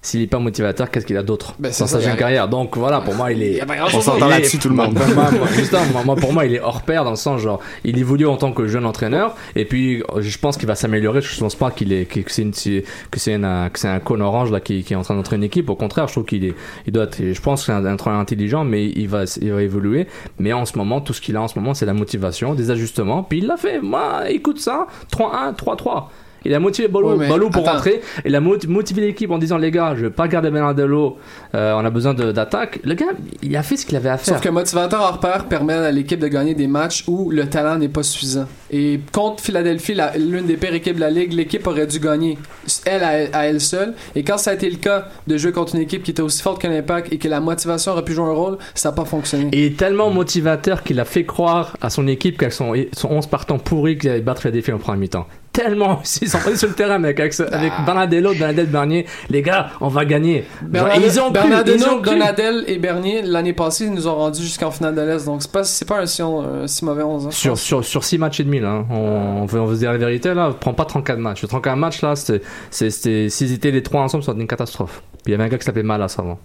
s'il est pas motivateur, qu'est-ce qu'il a d'autre Ben, dans ça, sa jeune carrière Donc voilà, pour moi, il est. On s'entend là-dessus, tout le monde. Moi, moi, moi, justement, moi, pour moi, il est hors pair dans le sens genre, il évolue en tant que jeune entraîneur et puis je pense qu'il va s'améliorer. Je pense pas qu'il est que c'est une que c'est que c'est un con orange là qui, qui est en train d'entraîner une équipe. Au contraire, je trouve qu'il est il doit être, je pense que c'est un, un entraîneur intelligent, mais il va il va évoluer. Mais en ce moment, tout ce qu'il a en ce moment, c'est la motivation, des ajustements. Puis il l'a fait. Moi, écoute ça, 3-1, 3-3. Il a motivé Balo, Ouais, Balo pour attends. rentrer. Il a moti- motivé l'équipe en disant les gars, je vais pas garder Bernardello. Euh, on a besoin d'attaque. Le gars, il a fait ce qu'il avait à faire. Sauf que motivateur hors pair permet à l'équipe de gagner des matchs où le talent n'est pas suffisant. Et contre Philadelphie, la- l'une des pires équipes de la ligue, l'équipe aurait dû gagner elle à, à elle seule. Et quand ça a été le cas de jouer contre une équipe qui était aussi forte que l'Impact et que la motivation aurait pu jouer un rôle, ça n'a pas fonctionné. Et il est tellement motivateur qu'il a fait croire à son équipe qu'avec son, son 11 partants pourri qu'il allait battre Philadelphie en première mi-temps. Tellement, ils sont allés sur le terrain, mec, avec, ce- avec Bernardello, Bernadette Bernier. Les gars, on va gagner. Bernard- ils ont cru. Donadel et Bernier, l'année passée, ils nous ont rendus jusqu'en finale de l'Est. Donc c'est pas, c'est pas un si, on- si mauvais 11. hein, Sur, sur, sur 6 matchs et demi, là. hein. On, on, veut, on veut se dire la vérité, là. Prends pas 34 matchs. Le 34 matchs, là, c'était, c'était, s'ils étaient les trois ensemble, ça aurait été une catastrophe. Puis il y avait un gars qui s'appelait Malas avant.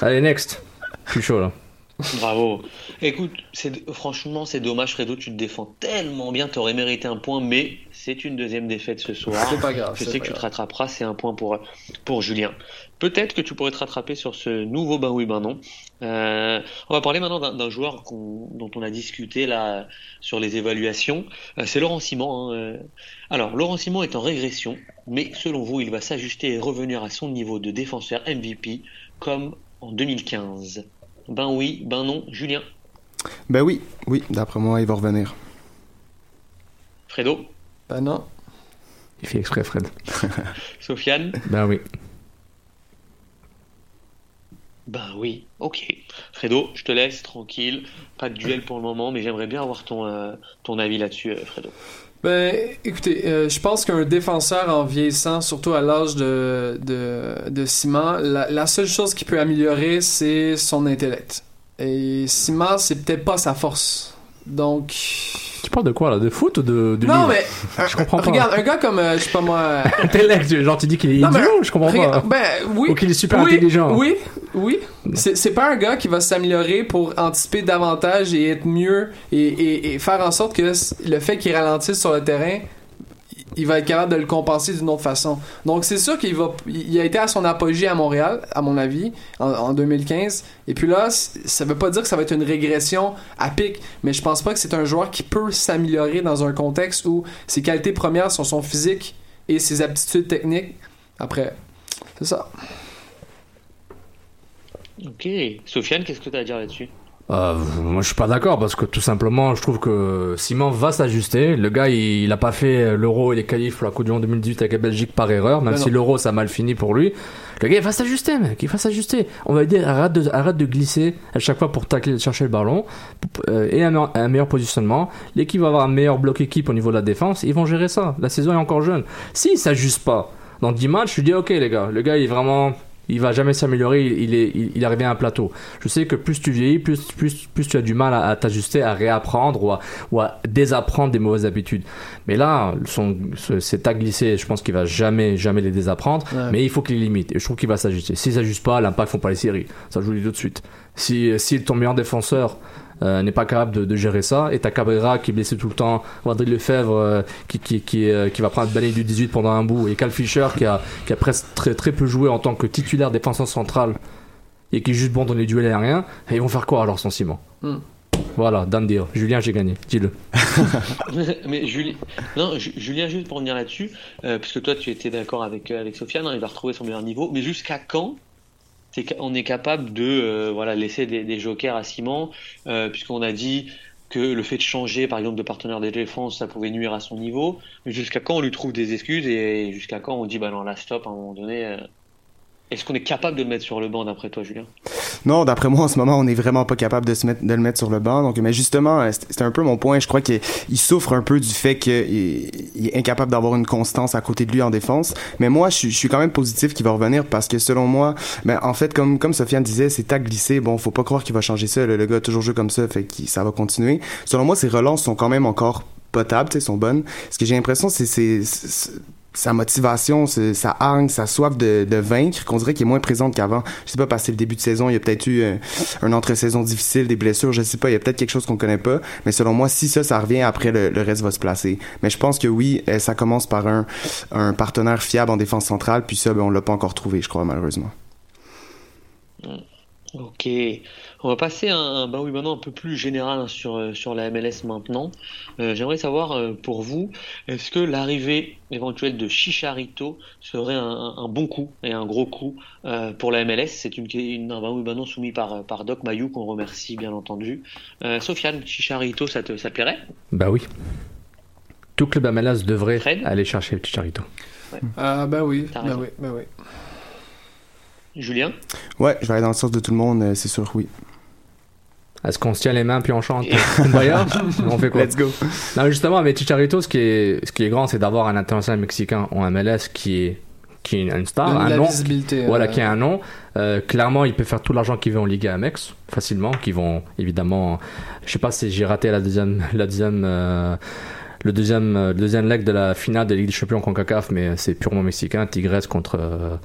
Allez, next. Plus chaud, là. Bravo. Écoute, c'est, franchement, c'est dommage, Fredo, tu te défends tellement bien, t'aurais mérité un point, mais c'est une deuxième défaite ce soir. C'est pas grave, Je sais que tu te rattraperas, c'est un point pour, pour Julien. Peut-être que tu pourrais te rattraper sur ce nouveau ben oui, ben non. Euh, on va parler maintenant d'un, joueur dont on a discuté là sur les évaluations. Euh, c'est Laurent Simon. hein, euh. Alors, Laurent Simon est en régression, mais selon vous, il va s'ajuster et revenir à son niveau de défenseur MVP comme en 2015. Ben oui, ben non, Julien. Ben oui, oui, d'après moi, il va revenir. Fredo, Ben non. Il fait exprès, Fred. Sofiane. Ben oui. Ben oui, ok. Fredo, je te laisse tranquille. Pas de duel pour le moment, mais j'aimerais bien avoir ton, euh, ton avis là-dessus, euh, Fredo. Ben, écoutez, euh, je pense qu'un défenseur en vieillissant, surtout à l'âge de, de, de Simon, la, la seule chose qui peut améliorer, c'est son intellect. Et Simon, c'est peut-être pas sa force. Donc. Tu parles de quoi, là De foot ou de, de non, mais. Je comprends pas. Regarde, un gars comme, euh, je sais pas moi. Intellect, genre tu dis qu'il est idiot, mais- je comprends pas. Ben, oui. Ou qu'il est super oui, intelligent. Oui, oui. C'est pas un gars qui va s'améliorer pour anticiper davantage et être mieux et, et- et faire en sorte que le fait qu'il ralentisse sur le terrain, il va être capable de le compenser d'une autre façon. Donc c'est sûr qu'il va, il a été à son apogée à Montréal, à mon avis, en, en 2015. Et puis là, ça veut pas dire que ça va être une régression à pic, mais je pense pas que c'est un joueur qui peut s'améliorer dans un contexte où ses qualités premières sont son physique et ses aptitudes techniques. Après, c'est ça. Ok. Sofiane, qu'est-ce que tu as à dire là-dessus? Euh, moi, je suis pas d'accord parce que tout simplement, je trouve que Simon va s'ajuster. Le gars, il, il a pas fait l'Euro et les qualifs pour la Coupe du Monde 2018 avec la Belgique par erreur, même Ben si l'Euro ça a mal fini pour lui. Le gars, il va s'ajuster, mec. Il va s'ajuster. On va lui dire arrête de, arrête de glisser à chaque fois pour tacler, chercher le ballon euh, et un, meilleur- un meilleur positionnement. L'équipe va avoir un meilleur bloc équipe au niveau de la défense. Ils vont gérer ça. La saison est encore jeune. S'il s'ajuste pas dans 10 matchs, je dis ok les gars. Le gars, il est vraiment il va jamais s'améliorer, il, est, il, arrivé à un plateau. Je sais que plus tu vieillis, plus, plus, plus tu as du mal à, à t'ajuster, à réapprendre ou à, ou à désapprendre des mauvaises habitudes. Mais là, son, cet à glisser, je pense qu'il va jamais, jamais les désapprendre, Ouais. mais il faut qu'il les limite. Et je trouve qu'il va s'ajuster. S'il s'ajuste pas, l'impact font pas les séries. Ça joue tout de suite. Si, si ton meilleur défenseur euh, n'est pas capable de, de gérer ça, et t'as Cabrera qui est blessé tout le temps, André Lefebvre euh, qui, qui, qui, euh, qui va prendre balai du 18 pendant un bout, et Cal Fischer qui a, qui a presque très, très peu joué en tant que titulaire défenseur central et qui est juste bon dans les duels aériens, et ils vont faire quoi alors sans ciment Hmm. Voilà, deal. Julien, j'ai gagné. Dis-le. Mais Julien, non, Ju- Julien, juste pour revenir là-dessus, puisque toi tu étais d'accord avec, avec Sofiane, hein, il va retrouver son meilleur niveau, mais jusqu'à quand c'est qu'on est capable de euh, voilà laisser des, des jokers à ciment, euh, puisqu'on a dit que le fait de changer, par exemple, de partenaire de défense, ça pouvait nuire à son niveau. Jusqu'à quand on lui trouve des excuses et jusqu'à quand on dit bah non là stop à un moment donné. Est-ce qu'on est capable de le mettre sur le banc d'après toi, Julien? Non, d'après moi, en ce moment, on n'est vraiment pas capable de se mettre, de le mettre sur le banc. Donc, mais justement, euh, c'est un peu mon point. Je crois qu'il il souffre un peu du fait qu'il il est incapable d'avoir une constance à côté de lui en défense. Mais moi, je, suis- quand même positif qu'il va revenir parce que selon moi, ben, en fait, comme, comme Sofiane disait, c'est tag glissé. Bon, faut pas croire qu'il va changer ça. Le, gars a toujours joué comme ça, fait que ça va continuer. Selon moi, ses relances sont quand même encore potables, sont bonnes. Ce que j'ai l'impression, c'est- sa motivation, sa hargne, sa soif de, de vaincre, qu'on dirait qu'il est moins présente qu'avant. Je sais pas, parce que le début de saison, il y a peut-être eu euh, un entre-saison difficile, des blessures, je sais pas, il y a peut-être quelque chose qu'on connaît pas. Mais selon moi, si ça, ça revient, après, le, le reste va se placer. Mais je pense que oui, euh, ça commence par un, un partenaire fiable en défense centrale, puis ça, ben, on l'a pas encore trouvé, je crois, malheureusement. Ok, on va passer à un, bah oui, maintenant un peu plus général hein, sur, euh, sur la MLS maintenant. Euh, J'aimerais savoir euh, pour vous, est-ce que l'arrivée éventuelle de Chicharito serait un, bon coup et un gros coup euh, pour la MLS C'est une, une, un bah oui, maintenant soumis par, par Doc Mayou qu'on remercie bien entendu. Euh, Sofiane, Chicharito, ça te, ça plairait? Bah oui. Tout club MLS devrait aller chercher le Chicharito. Ah, ben oui, ben raison. oui, ben oui. Julien? Ouais, je vais aller dans le sens de tout le monde, euh, c'est sûr, oui. Est-ce qu'on se tient les mains puis on chante? Kumbaya On fait quoi? Let's go. Non, justement, avec Chicharito, ce qui est, ce qui est grand, c'est d'avoir un international mexicain en MLS qui est, qui est une star, un la nom. visibilité, Voilà, euh. qui a un nom. Euh, clairement, il peut faire tout l'argent qu'il veut en Liga MX, facilement, qui vont, évidemment, je sais pas si j'ai raté la deuxième, la deuxième, euh, le deuxième, le deuxième leg de la finale de la Ligue des Champions CONCACAF, mais c'est purement mexicain. Tigres contre euh,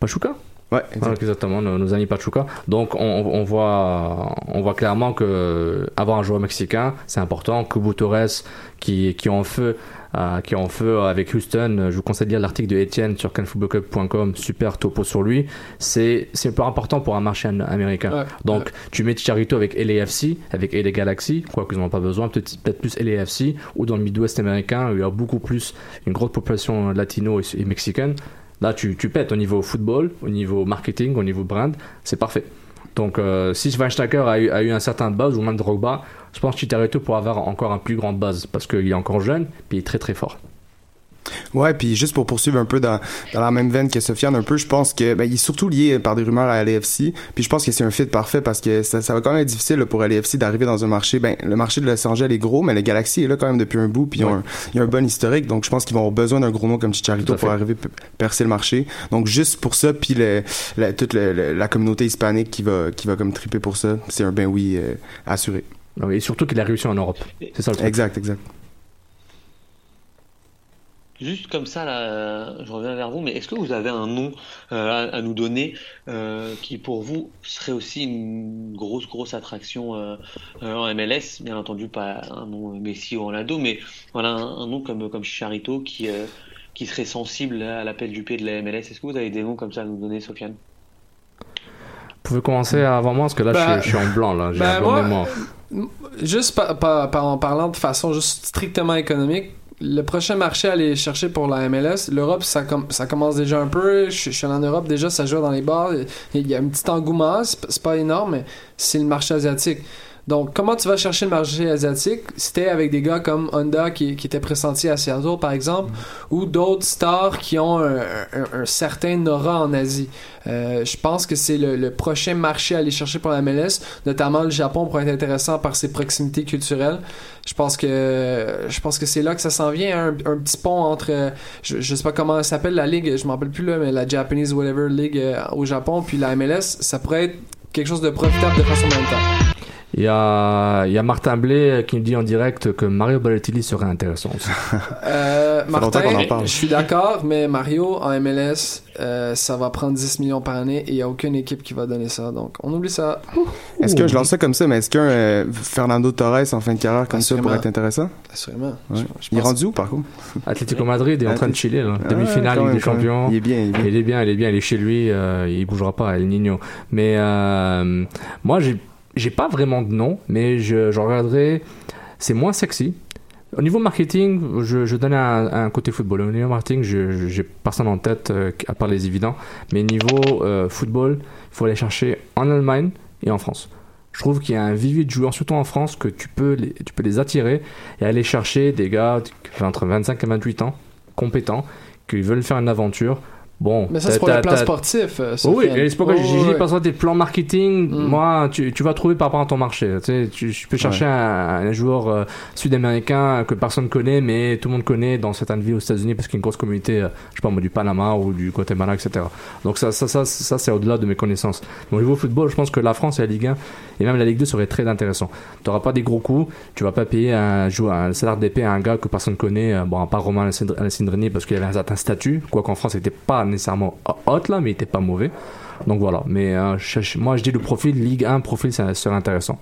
Pachuca. Ouais, Voilà, exactement, nos, nos amis Pachuca. Donc, on, on voit, on voit clairement que avoir un joueur mexicain, c'est important. Kubo Torres, qui, qui est en feu, euh, qui est en feu avec Houston. Je vous conseille de lire l'article de Etienne sur canfootballclub.com. Super topo sur lui. C'est, important pour un marché am- américain. Ouais. Donc, tu mets Chicharito avec LAFC, avec LA Galaxy, quoi qu'ils n'en ont pas besoin, peut-être, plus LAFC, ou dans le Midwest américain, où il y a beaucoup plus une grande population latino et, et mexicaine. Là, tu, pètes au niveau football, au niveau marketing, au niveau brand, c'est parfait. Donc, euh, si Schweinsteiger a eu, a eu un certain buzz, ou même Drogba, je pense que Chicharito pourra avoir encore un plus grand buzz, parce qu'il est encore jeune, puis il est très très fort. Ouais, puis juste pour poursuivre un peu dans, dans la même veine que Sofiane, un peu, je pense que ben, il est surtout lié par des rumeurs à LAFC. Puis je pense que c'est un fit parfait parce que ça, ça va quand même être difficile là, pour LAFC d'arriver dans un marché. Ben, le marché de Los Angeles est gros, mais le Galaxy est là quand même depuis un bout. Puis il y a un bon historique, donc je pense qu'ils vont avoir besoin d'un gros nom comme Chicharito pour arriver percer le marché. Donc juste pour ça, puis le, la, toute le- le- la communauté hispanique qui va qui va comme triper pour ça, c'est un ben oui euh, assuré. Ah Et surtout qu'il a réussi en Europe. C'est ça le truc. Exact, exact. Juste comme ça, là, je reviens vers vous, mais est-ce que vous avez un nom euh, à, à nous donner euh, qui, pour vous, serait aussi une grosse, grosse attraction euh, en MLS Bien entendu, pas un nom Messi ou Ronaldo, mais voilà, un, un nom comme, comme Chicharito qui, euh, qui serait sensible à l'appel du pied de la MLS. Est-ce que vous avez des noms comme ça à nous donner, Sofiane? Vous pouvez commencer avant moi, parce que là, Bah, je, suis, je suis en blanc, là. J'ai un blanc moi, de mémoire. Juste par- par- par- en parlant de façon juste strictement économique, le prochain marché à aller chercher pour la MLS, l'Europe, ça, com- ça commence déjà un peu. Je, je suis en Europe, déjà, ça joue dans les bars. Il y a un petit engouement, c'est pas énorme, mais c'est le marché asiatique. Donc, comment tu vas chercher le marché asiatique? C'était avec des gars comme Honda qui, était pressenti à Seattle, par exemple, ou d'autres stars qui ont un, certain aura en Asie. Euh, je pense que c'est le, prochain marché à aller chercher pour la MLS, notamment le Japon pourrait être intéressant par ses proximités culturelles. Je pense que je pense que c'est là que ça s'en vient, un, un petit pont entre, je, je sais pas comment elle s'appelle la ligue, je m'en rappelle plus là, mais la Japanese whatever league euh, au Japon, puis la MLS, ça pourrait être quelque chose de profitable de façon même temps. Il y a, il y a Martin Blé qui nous dit en direct que Mario Balotelli serait intéressant. Euh, Martin, qu'on en parle. je suis d'accord, mais Mario en MLS, euh, ça va prendre 10 millions par année et il n'y a aucune équipe qui va donner ça. Donc, on oublie ça. Est-ce que je lance ça comme ça, mais est-ce qu'un euh, Fernando Torres en fin de carrière comme ça pourrait être intéressant? Assurément. Ouais. Je- je Il est rendu où par contre? Atlético Madrid est en train de chiller, là. Ah, Demi-finale, Ligue des. Champions. Il est bien, il est bien. Il est bien, il est bien, il est chez lui, euh, il bougera pas, El Nino. Mais euh, moi, j'ai, j'ai pas vraiment de nom, mais je, je regarderai. C'est moins sexy. Au niveau marketing, je, je donnais un, côté football. Au niveau marketing, j'ai personne en tête euh, à part les évidents. Mais niveau euh, football, il faut aller chercher en Allemagne et en France. Je trouve qu'il y a un vivier de joueurs, surtout en France, que tu peux les, tu peux les attirer et aller chercher des gars entre 25 et 28 ans, compétents, qui veulent faire une aventure. Bon, Mais ça, c'est pour le plan sportif. euh, Oh oui, c'est pourquoi j'ai dit ouais. par exemple des plans marketing. Mm. Moi, tu, tu vas trouver par rapport à ton marché. Tu, sais, tu, tu peux chercher Ouais. un, un joueur euh, sud-américain que personne connaît, mais tout le monde connaît dans certaines villes aux États-Unis parce qu'il y a une grosse communauté, euh, je sais pas moi, du Panama ou du Guatemala, etc. Donc ça, ça, ça, ça c'est au-delà de mes connaissances. Au niveau football, je pense que la France et la Ligue 1 et même la Ligue 2 seraient très intéressants. Tu n'auras pas des gros coups, tu vas pas payer un, salaire d'épée à un gars que personne connaît, euh, bon, à part Romain Alessandrini parce qu'il avait un certain statut, quoi qu'en France, il n'était pas nécessairement hot là, mais il était pas mauvais. Donc voilà, mais euh, moi je dis le profil Ligue 1, profil ça serait intéressant.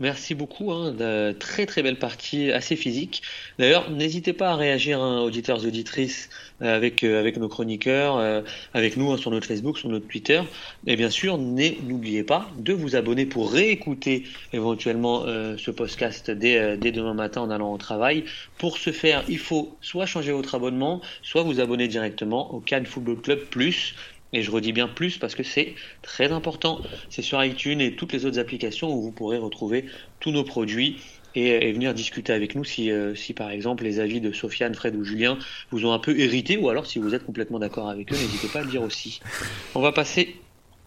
Merci beaucoup, hein, de très très belle partie, assez physique. D'ailleurs, n'hésitez pas à réagir, hein, auditeurs auditrices, euh, avec, euh, avec nos chroniqueurs, euh, avec nous hein, sur notre Facebook, sur notre Twitter. Et bien sûr, n'oubliez pas de vous abonner pour réécouter éventuellement euh, ce podcast dès, euh, dès demain matin en allant au travail. Pour ce faire, il faut soit changer votre abonnement, soit vous abonner directement au Cannes Football Club Plus. Et je redis bien plus parce que c'est très important. C'est sur iTunes et toutes les autres applications où vous pourrez retrouver tous nos produits et, venir discuter avec nous si, euh, si par exemple les avis de Sofiane, Fred ou Julien vous ont un peu hérité ou alors si vous êtes complètement d'accord avec eux, n'hésitez pas à le dire aussi. On va passer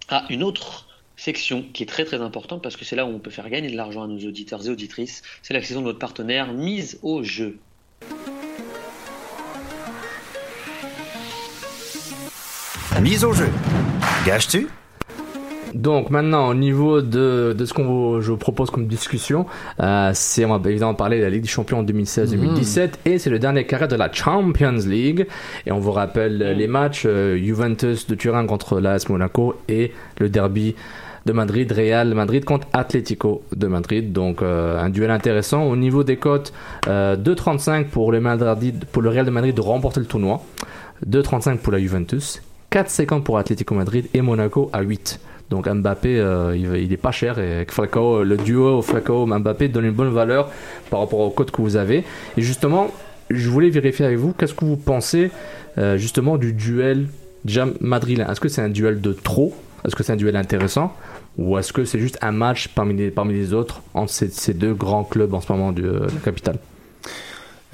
à une autre section qui est très très importante parce que c'est là où on peut faire gagner de l'argent à nos auditeurs et auditrices. C'est la section de notre partenaire mise au jeu. Mise au jeu. Gâches-tu Donc maintenant au niveau de, de ce qu'on vous- je vous propose comme discussion, euh, c'est on va évidemment parler de la Ligue des Champions en 2016-2017 et c'est le dernier carré de la Champions League et on vous rappelle euh, les matchs euh, Juventus de Turin contre l'AS Monaco et le derby de Madrid, Real Madrid contre Atlético de Madrid. Donc euh, un duel intéressant. Au niveau des cotes, euh, 2,35 pour le, Madrid, pour le Real de Madrid de remporter le tournoi, 2,35 pour la Juventus, 4,50 pour Atlético Madrid et Monaco à 8. Donc Mbappé, euh, il, est pas cher et Falcao, le duo Falcao-Mbappé donne une bonne valeur par rapport aux cotes que vous avez. Et justement, je voulais vérifier avec vous, qu'est-ce que vous pensez euh, justement du duel déjà madrilène? Est-ce que c'est un duel de trop? Est-ce que c'est un duel intéressant? Ou est-ce que c'est juste un match parmi les, autres entre ces deux grands clubs en ce moment de la capitale?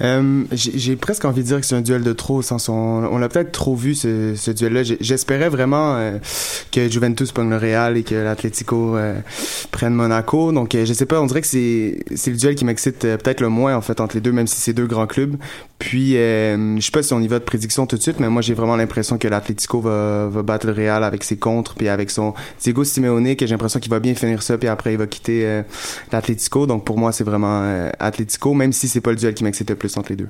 Euh, j'ai presque envie de dire que c'est un duel de trop, au sens où on, l'a peut-être trop vu ce, duel-là. J'espérais vraiment euh, que Juventus pogne le Real et que l'Atlético euh, prenne Monaco. Donc je sais pas, on dirait que c'est le duel qui m'excite peut-être le moins en fait entre les deux, même si c'est deux grands clubs. Puis euh, je sais pas si on y va de prédiction tout de suite, mais moi j'ai vraiment l'impression que l'Atlético va, va battre le Real avec ses contres puis avec son Diego Simeone que j'ai l'impression qu'il va bien finir ça puis après il va quitter euh, l'Atlético. Donc pour moi c'est vraiment euh, Atlético, même si c'est pas le duel qui m'excite le plus entre les deux.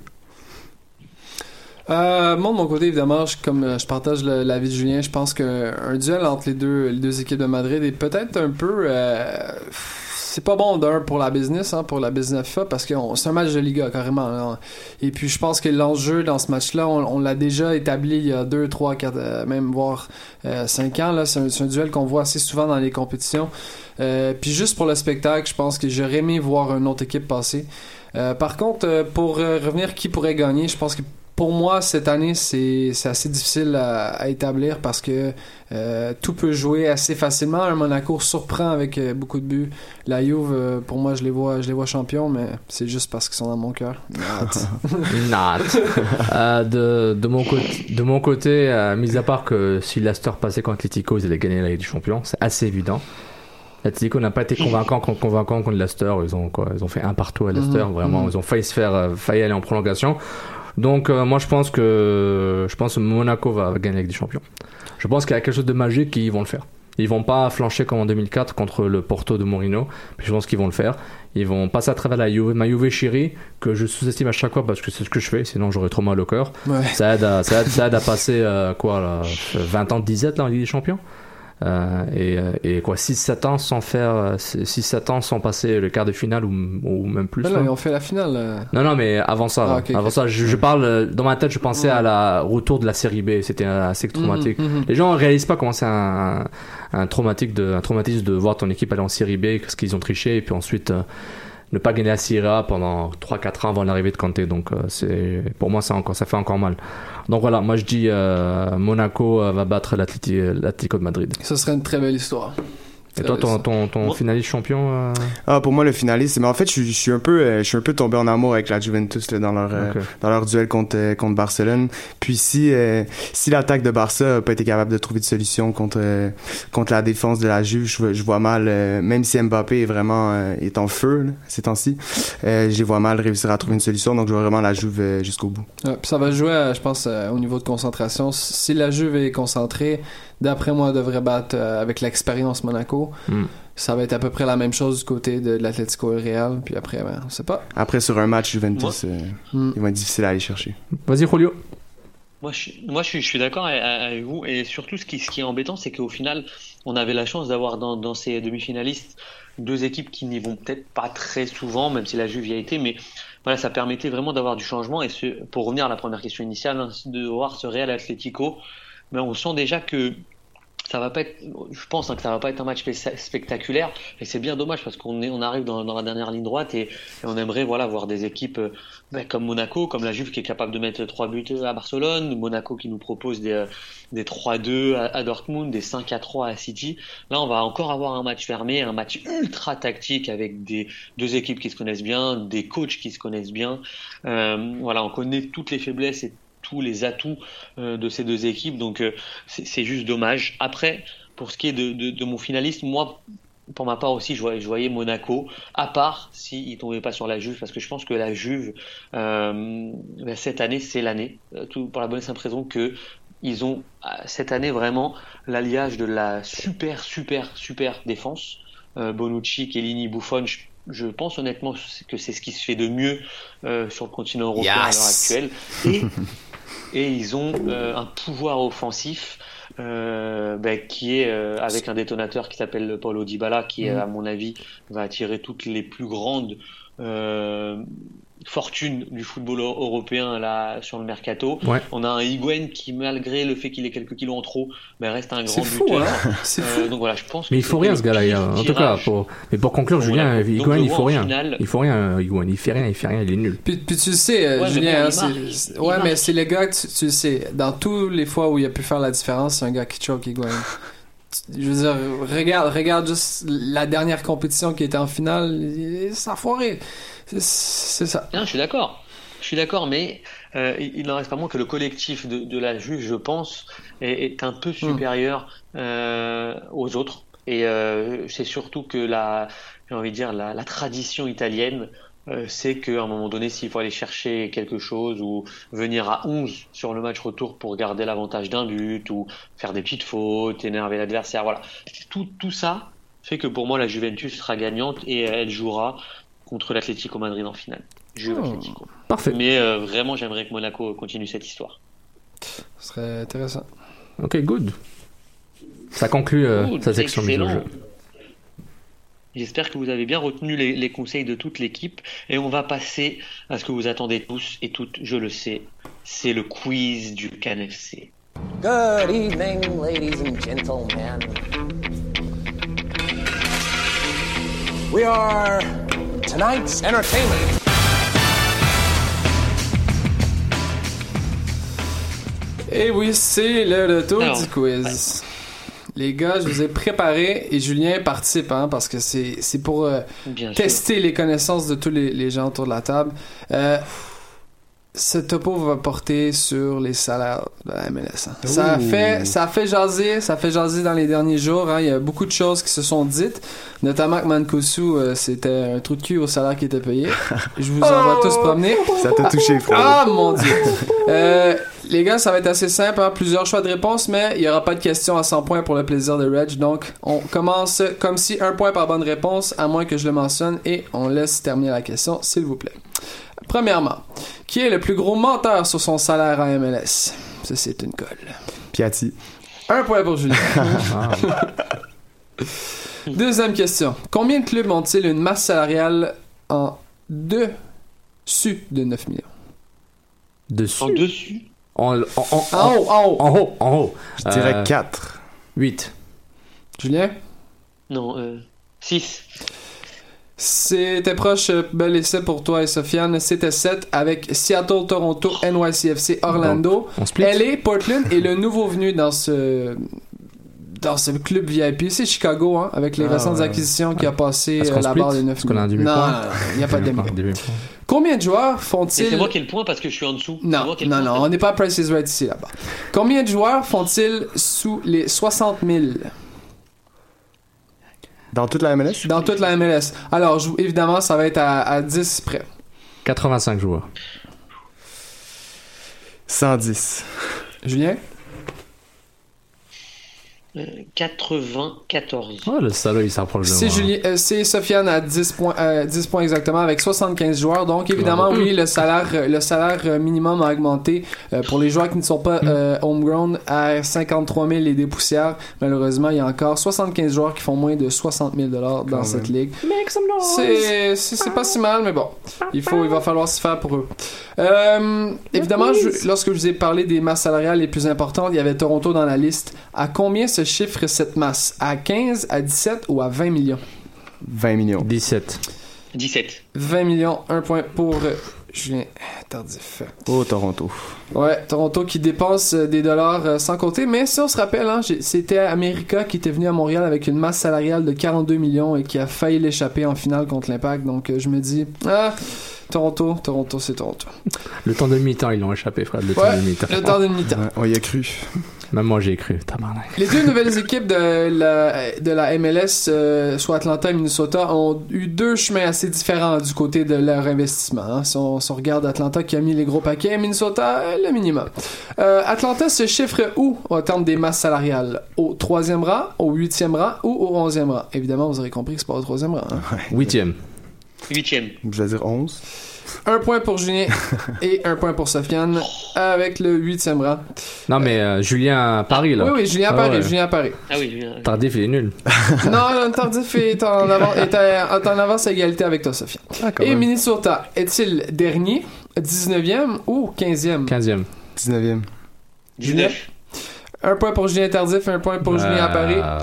Euh, moi, de mon côté, évidemment, je, comme euh, je partage l'avis de Julien, je pense qu'un duel entre les deux, les deux équipes de Madrid est peut-être un peu. euh, c'est pas bon d'un pour la business, hein, pour la business FIFA, parce que c'est un match de Liga carrément. Et puis, je pense que l'enjeu dans ce match-là, on, l'a déjà établi il y a 2, 3, 4, même voire 5 ans. là. C'est un, duel qu'on voit assez souvent dans les compétitions. Euh, puis juste pour le spectacle, je pense que j'aurais aimé voir une autre équipe passer. Euh, par contre, euh, pour euh, revenir qui pourrait gagner, je pense que pour moi, cette année, c'est assez difficile à, à établir parce que euh, tout peut jouer assez facilement. Un Monaco surprend avec euh, beaucoup de buts. La Juve, euh, pour moi, je les vois, je les vois champions, mais c'est juste parce qu'ils sont dans mon cœur. Not. Euh, de, de, mon côté, de mon côté, euh, mis à part que si Leicester passait contre Atletico, ils allaient gagner la Ligue des Champions, c'est assez évident. L'Atletico n'a pas été convaincant contre, convaincant contre Leicester. Ils ont, quoi, ils ont fait un partout à Leicester. Mhm, Vraiment, mhm. ils ont failli se faire, euh, failli aller en prolongation. Donc, euh, moi, je pense que, je pense que Monaco va gagner Ligue des Champions. Je pense qu'il y a quelque chose de magique qu'ils vont le faire. Ils vont pas flancher comme en 2004 contre le Porto de Mourinho. Je pense qu'ils vont le faire. Ils vont passer à travers la Juve, ma Juve chérie, que je sous-estime à chaque fois parce que c'est ce que je fais, sinon j'aurais trop mal au cœur. Ouais. Ça, aide à, ça, aide, ça aide à passer euh, quoi, là, 20 ans de disette là, en Ligue des Champions? Euh, et, euh, et quoi 6-7 ans sans faire euh, 6-7 ans sans passer le quart de finale ou, ou même plus Mais là, hein. ils ont fait la finale. euh. Non, non, mais avant ça, Ah, ok, avant ok. ça, je, je parle euh, dans ma tête, je pensais à la retour de la série B. C'était euh, assez traumatique. Mhm, mhm. Les gens réalisent pas comment c'est un, un, traumatique de, un traumatisme de voir ton équipe aller en série B parce qu'ils ont triché et puis ensuite euh, ne pas gagner la Serie A pendant 3-4 ans avant l'arrivée de Conte. Donc, euh, c'est pour moi, ça, encore, ça fait encore mal. Donc voilà, moi je dis euh, Monaco euh, va battre l'Atlético de Madrid. Ce serait une très belle histoire. Et toi, ton, ton, ton Moi- finaliste champion euh, Ah, pour moi, le finaliste, mais en fait, je, suis- je suis un peu, euh, je suis un peu tombé en amour avec la Juventus là, dans leur, euh, dans leur duel contre, euh, contre Barcelone. Puis si, euh, si l'attaque de Barça a pas été capable de trouver de solution contre, euh, contre la défense de la Juve, je, vois- je vois mal, euh, même si Mbappé est vraiment, euh, est en feu, là, ces temps-ci, euh, je les vois mal réussir à trouver une solution. Donc, je vois vraiment la Juve euh, jusqu'au bout. Ouais, puis ça va jouer, euh, je pense, euh, au niveau de concentration. Si la Juve est concentrée, d'après moi, devrait battre euh, avec l'expérience Monaco. Hmm. Ça va être à peu près la même chose du côté de l'Atlético et Real. Puis après, ben, on sait pas. Après, sur un match Juventus, euh, Hmm. il va être difficile à aller chercher. Vas-y, Julio. Moi, je, suis- moi, je suis, je suis d'accord avec- avec vous. Et surtout, ce qui, ce qui est embêtant, c'est qu'au final, on avait la chance d'avoir dans, dans ces demi-finalistes deux équipes qui n'y vont peut-être pas très souvent, même si la Juve y a été. Mais voilà, ça permettait vraiment d'avoir du changement. Et ce, pour revenir à la première question initiale, hein, de voir ce Real Atlético, mais on sent déjà que ça va pas être, je pense hein, que ça va pas être un match spectaculaire et c'est bien dommage parce qu'on est, on arrive dans, la dernière ligne droite et, on aimerait voilà voir des équipes euh, ben, comme Monaco, comme la Juve qui est capable de mettre trois buts à Barcelone, Monaco qui nous propose des, euh, des 3-2 à, Dortmund, des 5-3 à City. Là, on va encore avoir un match fermé, un match ultra tactique avec des deux équipes qui se connaissent bien, des coachs qui se connaissent bien. Euh, voilà, on connaît toutes les faiblesses et tous les atouts euh, de ces deux équipes, donc euh, c'est juste dommage. Après, pour ce qui est de, de, de mon finaliste, moi, pour ma part aussi, je voyais, je voyais Monaco, à part s'ils ne tombaient pas sur la Juve, parce que je pense que la Juve, euh, ben, cette année, c'est l'année, euh, pour la bonne et simple raison que ils ont cette année vraiment l'alliage de la super, super, super défense. Euh, Bonucci, Chiellini, Buffon, je, je pense honnêtement que c'est ce qui se fait de mieux euh, sur le continent européen Yes. à l'heure actuelle. Et et ils ont euh, un pouvoir offensif euh, ben, qui est euh, avec un détonateur qui s'appelle Paulo Dybala qui Mhm. à mon avis va attirer toutes les plus grandes euh, fortunes du football eu- européen là sur le mercato. Ouais. On a un Higuain qui malgré le fait qu'il ait quelques kilos en trop, ben, reste un grand C'est fou, buteur. hein. C'est Euh, fou. donc voilà, je pense. Mais il faut rien ce gars-là. pire En tout cas, pour... mais pour conclure, Julien. Donc, Higuain, il faut en rien. finale- Il faut rien, Higuain. Il fait rien, il fait rien, il est nul. Puis, puis tu le sais, euh, Ouais, mais Julien, hein, c'est- Il ouais, mais marque. c'est le gars, tu, tu le sais, dans tous les fois où il a pu faire la différence, c'est un gars qui choke Higuain. Je veux dire, regarde, regarde juste la dernière compétition qui était en finale, il- ça a foiré. C'est- ça. Non, je suis d'accord. Je suis d'accord, mais euh, il n'en reste pas moins que le collectif de, de la Juve, je pense, est, est un peu supérieur euh, aux autres. Et euh, c'est surtout que la, j'ai envie de dire, la, la tradition italienne, c'est qu'à un moment donné, s'il faut aller chercher quelque chose ou venir à 11 sur le match retour pour garder l'avantage d'un but ou faire des petites fautes, énerver l'adversaire, voilà. Tout, tout ça fait que pour moi, la Juventus sera gagnante et elle jouera contre l'Atlético Madrid en finale. Juve Atlético. Parfait. Mais euh, vraiment, j'aimerais que Monaco continue cette histoire. Ce serait intéressant. Ok, good. Ça conclut euh, Good, sa section mise au jeu. J'espère que vous avez bien retenu les, les conseils de toute l'équipe et on va passer à ce que vous attendez tous et toutes, je le sais, c'est le quiz du CanFC. Good evening, ladies and gentlemen. We are tonight's entertainment. Et oui, c'est le retour Alors, du quiz. Les gars, je vous ai préparé et Julien participe hein, parce que c'est pour euh, sûr. tester les connaissances de tous les, les gens autour de la table. Euh, ce topo va porter sur les salaires de la MLS. hein. Ça a fait, ça a fait jaser, ça a fait jaser dans les derniers jours. hein. Il y a beaucoup de choses qui se sont dites, notamment que Mancosu, euh, c'était un trou de cul au salaire qui était payé. Je vous envoie tous promener. Ça t'a touché, frère. Ah mon dieu. Euh, les gars, ça va être assez simple. hein. Plusieurs choix de réponse, mais il n'y aura pas de questions à 100 points pour le plaisir de Reg. Donc, on commence comme si un point par bonne réponse, à moins que je le mentionne, et on laisse terminer la question, s'il vous plaît. Premièrement, qui est le plus gros menteur sur son salaire à MLS Ça, c'est une colle. Piatti. Un point pour Julien. Deuxième question. Combien de clubs ont-ils une masse salariale en dessus de 9 millions? Dessus? En dessus? En, en, en, En haut, en haut. En haut, en haut. Je dirais Euh, 4. 8. Julien? Non, euh, 6. C'était proche, euh, bel essai pour toi et Sofiane. C'était 7 avec Seattle, Toronto, NYCFC, Orlando. Donc, on split. LA, Portland et le nouveau venu dans ce dans ce club VIP, c'est Chicago, hein, avec les Ah, récentes ouais. acquisitions qui a passé Est-ce euh, la barre des 9 Est-ce qu'on a un non, il n'y a pas de demi. Combien de joueurs font-ils? C'est moi qui ai le point parce que je suis en dessous. Non, non, point. non, on n'est pas à Price is Right ici là-bas. Combien de joueurs font-ils sous les 60 000 Dans toute la MLS? dans toute la MLS? Alors, je- évidemment, ça va être à, à 10 près. 85 joueurs. 110. Julien? Euh, 94. Oh, le salaud, il s'approche de C'est moi. Julien, euh, c'est Sofiane à 10 points, euh, 10 points exactement avec 75 joueurs. Donc évidemment, oui, le salaire, euh, le salaire minimum a augmenté euh, pour les joueurs qui ne sont pas euh, homegrown à 53 000 et des poussières. Malheureusement, il y a encore 75 joueurs qui font moins de 60 000 dollars dans Quand cette même. ligue. C'est c'est c'est pas si mal, mais bon, il faut il va falloir s'y faire pour eux. Euh, évidemment, je- lorsque je vous ai parlé des masses salariales les plus importantes, il y avait Toronto dans la liste. À combien se chiffre cette masse À 15, à 17 ou à 20 millions? 20 millions. 17. 17. 20 millions, un point pour euh, Julien Tardif. Oh, Toronto. Ouais, Toronto qui dépense euh, des dollars euh, sans compter, mais si on se rappelle, hein, c'était America qui était venu à Montréal avec une masse salariale de 42 millions et qui a failli l'échapper en finale contre l'Impact. Donc je me dis, ah, Toronto, Toronto, c'est Toronto. Le temps de mi-temps, ils l'ont échappé, frère. Le temps de mi-temps. le temps d'une mi-temps. Ouais, on y a cru. Même moi, j'ai cru. Tabarnak. Les deux nouvelles équipes de la, de la MLS, euh, soit Atlanta et Minnesota, ont eu deux chemins assez différents du côté de leur investissement. hein. Si, on, si on regarde Atlanta qui a mis les gros paquets, Minnesota, euh, le minimum. Euh, Atlanta se chiffre où en termes des masses salariales? Au troisième rang, au huitième rang ou au onzième rang? Évidemment, vous aurez compris que c'est pas au troisième rang. hein. Huitième. Huitième. Je vais dire 11. Un point pour Julien et un point pour Sofiane avec le huitième rang. Non, mais euh, Julien à Paris, là. Oui, oui, Julien à Ah Paris, ouais. Julien à Paris. Ah oui, Julien. Tardif, il est nul. non, non, Tardif est en, avant, est à- est en avance à égalité avec toi, Sophie. Ah, Et même. Minnesota est-il dernier, 19e ou 15e 15e. 19e. 19. Un point pour Julien Tardif, un point pour Julien à Paris. Euh,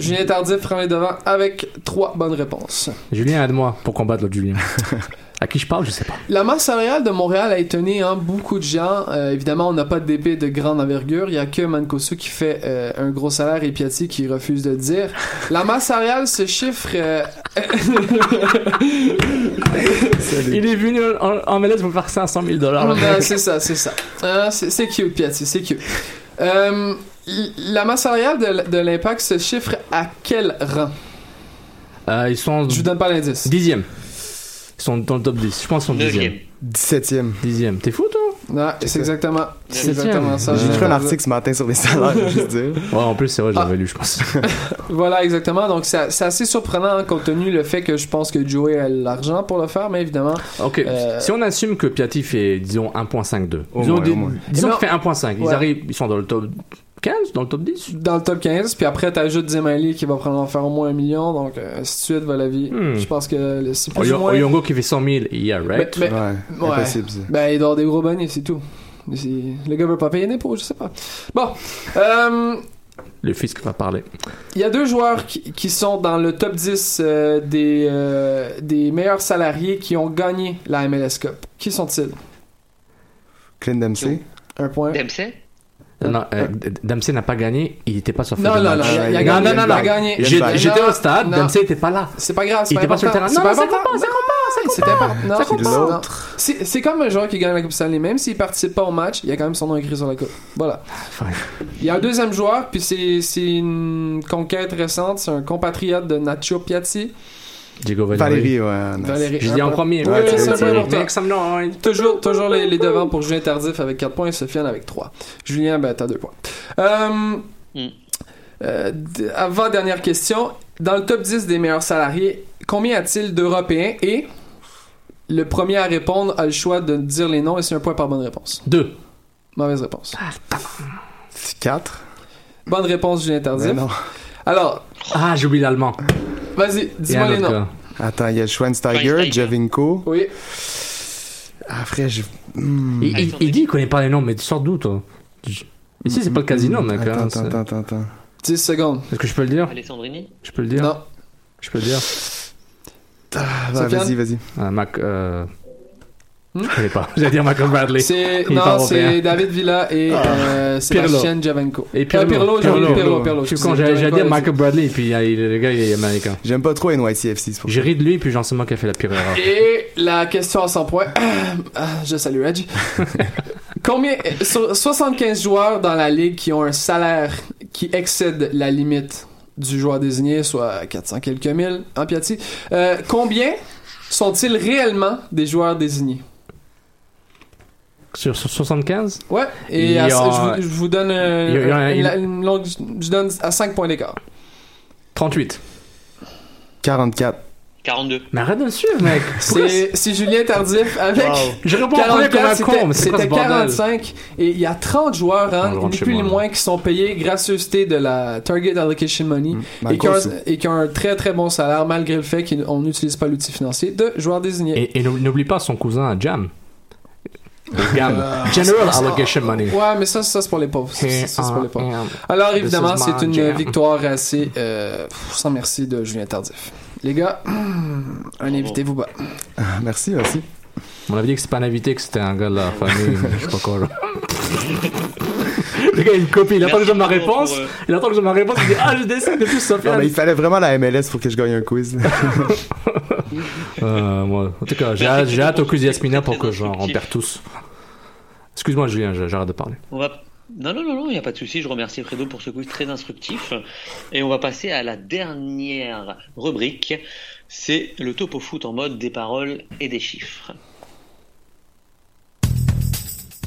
Julien Tardif prend les devants avec trois bonnes réponses. Julien, aide-moi pour combattre l'autre Julien. à qui je parle, je sais pas. La masse salariale de Montréal a étonné hein, beaucoup de gens. Euh, évidemment, on n'a pas d'épée de grande envergure. Il y a que Mancosu qui fait euh, un gros salaire et Piatti qui refuse de le dire. La masse salariale se chiffre... euh, Il est venu en, en pour faire 500 000 dollars. C'est ça, c'est ça. C'est c'est cute, Piatti, c'est cute. Euh, la masse salariale de, de l'impact se chiffre à quel rang? Euh, ils sont Je vous donne pas l'indice. dixième. Ils sont dans le top 10. Je pense qu'ils sont dixième. 9e. 17e. Dixième. T'es fou, toi? C'est exactement, c'est exactement ça. J'ai écrit un article ce matin sur les salaires, je veux juste dire. Ouais, en plus, c'est vrai, je Ah. lu, je pense. Voilà, exactement. Donc, c'est c'est assez surprenant hein, compte tenu le fait que je pense que Joey a l'argent pour le faire, mais évidemment. Ok, Euh, si on assume que Piatti fait, disons, 1.52. Au Disons, moins, des- disons Non. qu'il fait 1.5. Ils Ouais. arrivent, ils sont dans le top 15, dans le top 10. Dans le top 15, puis après t'ajoutes Zemali qui va prendre en faire au moins un million, donc euh, ainsi de suite va la vie. Hmm. Je pense que c'est plus Oyo- ou moins. Oyongo qui fait 100 000, yeah, right? Mais- Ouais, Ouais. impossible. Ben, il doit avoir des gros bonnets, c'est tout. Mais Le gars veut pas payer d'impôts, je sais pas. Bon, euh, Le fisc va parler. il y a deux joueurs qui, qui sont dans le top 10 euh, des, euh, des meilleurs salariés qui ont gagné la MLS Cup. Qui sont-ils? Clint Dempsey. Un point. Dempsey? Non, euh, D- Dempsey n'a pas gagné, il était pas sur Non, de non, match. non, il a- non, gagné, non, non, non. gagné. J'étais Non, au stade, non. Dempsey était pas là. C'est pas grave, c'est Il pas pas sur le terrain. C'est Non, pas non, ça compte pas, ça Non, compte pas, ça non, compte c'est pas. Non, non. Comme un joueur qui gagne la Coupe Stanley, même s'il participe pas au match, il y a quand même son nom écrit sur la coupe. Voilà. Il y a un deuxième joueur, puis c'est une conquête récente, c'est un compatriote de Nacho Piatti. Diego Valeri. Valérie, ouais. nice. Valérie. J'ai dit en premier. Oui, Ouais, oui, tu c'est noise. Toujours, toujours les, les devants pour Julien Tardif avec 4 points et Sofiane avec 3. Julien, ben, t'as 2 points. Euh, Hmm. euh, avant dernière question, dans le top 10 des meilleurs salariés, combien a-t-il d'Européens? Et le premier à répondre a le choix de dire les noms et c'est un point par bonne réponse. Deux. Mauvaise réponse. C'est 4. Bonne réponse, Julien Tardif. Mais non. Alors, Ah, j'ai oublié l'allemand. Vas-y, dis-moi les noms. Attends, il y a Schweinsteiger. Javinko. Oui, Après, je. Hmm. Il, il- il dit qu'il connaît pas les noms, mais tu sors d'où, toi Ici, c'est pas le casino, mec. Attends, hein, attends, c'est- attends, attends, attends. 10 secondes. Est-ce que je peux le dire Alessandrini Je peux le dire Non. Je peux le dire Ah, bah, vas-y, vas-y. Euh, Mac, euh, Je connais pas. J'allais dire Michael Bradley. C'est, non, c'est. David Villa et Ah. euh, Sébastien Javenko. Et Euh, Pirlo. Pirlo, Pirlo, Pirlo. Je suis excusez, con, j'allais dire. Michael Bradley, et puis euh, le gars, il est américain. J'aime pas trop NYCFC, J'ai ri de lui, puis j'en sais moi qui a fait la pire erreur. Et la question à 100 points. Ah, je salue Reggie. Combien, sur 75 joueurs dans la ligue qui ont un salaire qui excède la limite du joueur désigné, soit 400 quelques mille en Piatti, euh, combien sont-ils réellement des joueurs désignés? Sur, sur 75 Ouais, et à- a- je, vous, je vous donne, euh, a- a une- longue- je donne à 5 points d'écart. 38. 44. 42. Mais arrête de le suivre, mec. C'est Julien Tardif avec Wow. Je réponds comme un c'était- con, mais c'est quoi C'était ce bordel? 45 et il y a 30 joueurs, hein, ni plus ni moi, moins, qui sont payés gracieuseté de la Target Allocation Money et, qui ont, Marcos. et qui ont un très très bon salaire malgré le fait qu'on n'utilise pas l'outil financier de joueurs désignés. Et, n'oublie pas son cousin Jam. Jam. Euh, General Allocation Money. Ouais, mais ça, ça c'est pour les pauvres. Ça, ça, c'est pour les pauvres. Alors évidemment, c'est une jam. victoire assez euh, sans merci de Julien Tardif. Les gars, un invité vous bat. Merci, merci. On avait dit que c'était pas un invité, que c'était un gars de la famille, mais je sais pas quoi. là. Le gars, il me copie, il attend que je donne ma réponse. euh, Il attend que je donne ma réponse, il dit Ah, je décide de plus Non, Sofiane. mais il fallait vraiment la MLS pour que je gagne un quiz. Euh, moi, en tout cas, j'ai hâte, j'ai hâte au quiz Yasmina pour que j'en perde tous. Excuse-moi, Julien, j'arrête de parler. On va... Non, non, non, non, il n'y a pas de souci. Je remercie Fredo pour ce quiz très instructif. Et on va passer à la dernière rubrique. C'est le topo foot en mode des paroles et des chiffres.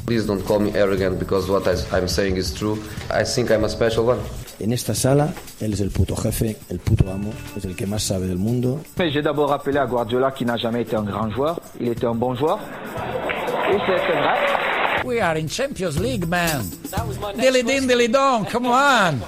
Please don't call me arrogant because what I'm saying is true. I think I'm a special one. En esta sala, él es el puto jefe, el puto amo, es el que más sabe del mundo. Mais j'ai d'abord rappelé à Guardiola qui n'a jamais été un grand joueur. Il était un bon joueur. Et c'est vrai. We are in Champions League, man. Dilly din, dilly dong, come on.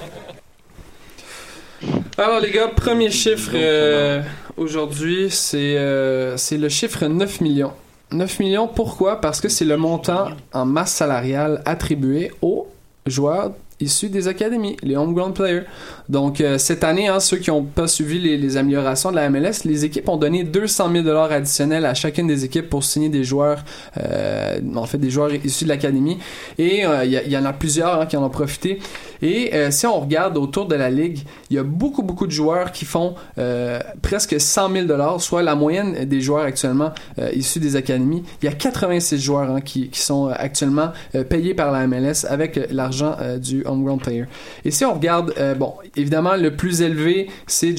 Alors les gars, premier chiffre euh, aujourd'hui, c'est euh, c'est le chiffre 9 millions. 9 millions, pourquoi? Parce que c'est le montant en masse salariale attribué aux joueurs issus des académies, les homegrown players. Donc euh, cette année, hein, ceux qui n'ont pas suivi les, améliorations de la MLS, les équipes ont donné 200 000 dollars additionnels à chacune des équipes pour signer des joueurs, euh, en fait des joueurs issus de l'académie. Et euh, il y, a- il y en a plusieurs hein, qui en ont profité. Et euh, si on regarde autour de la ligue, il y a beaucoup beaucoup de joueurs qui font euh, presque 100 000 dollars, soit la moyenne des joueurs actuellement euh, issus des académies. Il y a 86 joueurs hein, qui, sont actuellement payés par la MLS avec l'argent du homegrown player. Et si on regarde, bon, évidemment le plus élevé c'est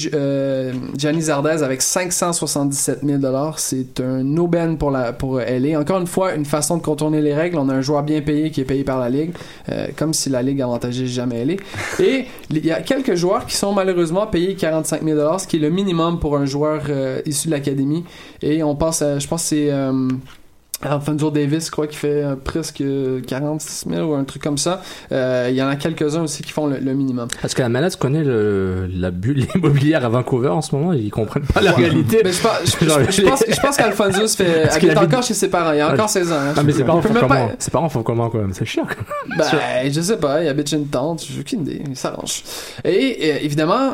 Gianni Zardes avec 577 000 dollars. C'est un aubaine pour la pour LA. Encore une fois, une façon de contourner les règles. On a un joueur bien payé qui est payé par la ligue, comme si la ligue avantageait jamais Et il y a quelques joueurs qui sont malheureusement payés 45 000 dollars, ce qui est le minimum pour un joueur euh, issu de l'académie. Et on pense, à, je pense c'est euh, Alfonso Davis, je crois, qui fait euh, presque 46 000 ou un truc comme ça. Euh, Il y en a quelques-uns aussi qui font le, le minimum. Est-ce que la MLS connaît le, la bulle immobilière à Vancouver en ce moment Ils comprennent pas la Ouais. réalité. Mais je pense, je, Genre, je- je pense, je pense qu'Alfonso se fait Parce qu'il habite habite- encore chez ses parents. Il a encore Ah, 16 ans. hein. Ah, mais ses parents font même comment? pas- Ses parents font comment quand même? C'est chiant. Ben, je sais pas, il habite chez une tante, j'ai aucune idée, il s'arrange. Et euh, évidemment,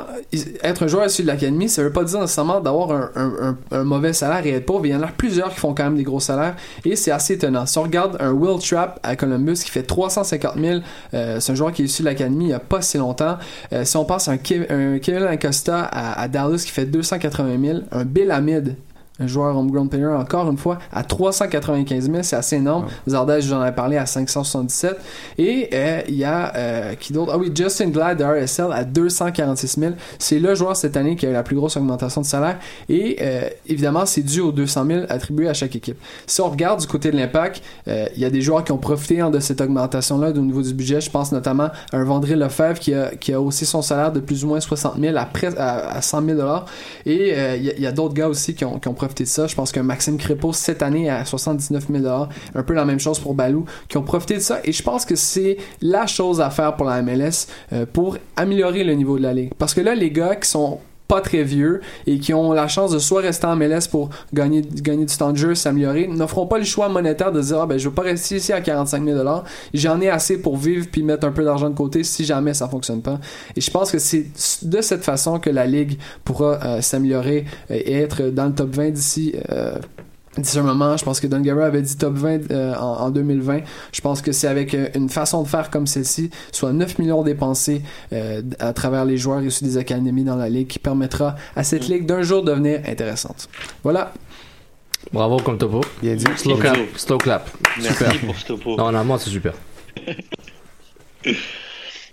être un joueur issu de l'académie, ça veut pas dire nécessairement d'avoir un, un- un- un mauvais salaire et être pauvre. Il y en a plusieurs qui font quand même des gros salaires et c'est assez étonnant. Si on regarde un Will Trapp à Columbus qui fait 350 000, euh, c'est un joueur qui est issu de l'académie il y a pas si longtemps. Euh, si on passe un, un Kevin Acosta à, à Dallas qui fait 280 000, un Bill Hamid un joueur homegrown player encore une fois à 395 000 c'est assez énorme. Zardes j'en ai parlé à 577 et euh, il y a euh, qui d'autre? Ah oui Justin Glad de RSL à 246 000 c'est le joueur cette année qui a eu la plus grosse augmentation de salaire. Et euh, évidemment c'est dû aux 200 000 attribués à chaque équipe. Si on regarde du côté de l'impact euh, il y a des joueurs qui ont profité hein, de cette augmentation là au niveau du budget. Je pense notamment à un Vandré Lefebvre qui a, qui a haussé son salaire de plus ou moins 60 000 à, à, à 100 000 dollars. Et euh, il y a- a, d'autres gars aussi qui ont, qui ont profité de ça. Je pense que Maxime Crépeau, cette année, à 79 000 un peu la même chose pour Balou, qui ont profité de ça. Et je pense que c'est la chose à faire pour la MLS euh, pour améliorer le niveau de la ligue. Parce que là, les gars qui sont pas très vieux et qui ont la chance de soit rester en MLS pour gagner, gagner du temps de jeu, s'améliorer, ne feront pas le choix monétaire de dire ah, ben je veux pas rester ici à 45 000 j'en ai assez pour vivre puis mettre un peu d'argent de côté si jamais ça fonctionne pas. Et je pense que c'est de cette façon que la ligue pourra euh, s'améliorer et être dans le top 20 d'ici euh, d'ici un moment. Je pense que Don Guerra avait dit top 20 euh, en, en 2020. Je pense que c'est avec euh, une façon de faire comme celle-ci, soit 9 millions dépensés euh, à travers les joueurs issus des académies dans la ligue, qui permettra à cette ligue d'un jour devenir intéressante. Voilà. Bravo comme topo. Bien dit. Slow clap. Slow clap. Merci super. pour ce topo. Non, non, moi c'est super.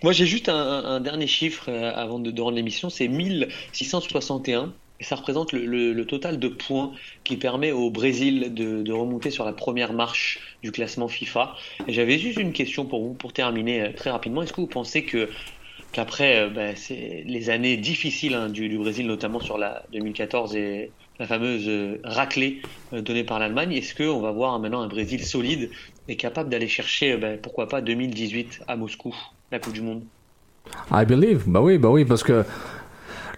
Moi, j'ai juste un, un dernier chiffre avant de, de rendre l'émission, c'est 1661. Ça représente le, total de points qui permet au Brésil de, remonter sur la première marche du classement FIFA. J'avais juste une question pour vous, pour terminer euh, très rapidement. Est-ce que vous pensez que qu'après euh, c'est les années difficiles hein, du, Brésil, notamment sur la 2014 et la fameuse euh, raclée donnée par l'Allemagne, est-ce qu'on va voir maintenant un Brésil solide et capable d'aller chercher, ben, pourquoi pas, 2018 à Moscou, la Coupe du Monde? I believe. Bah oui, bah oui, parce que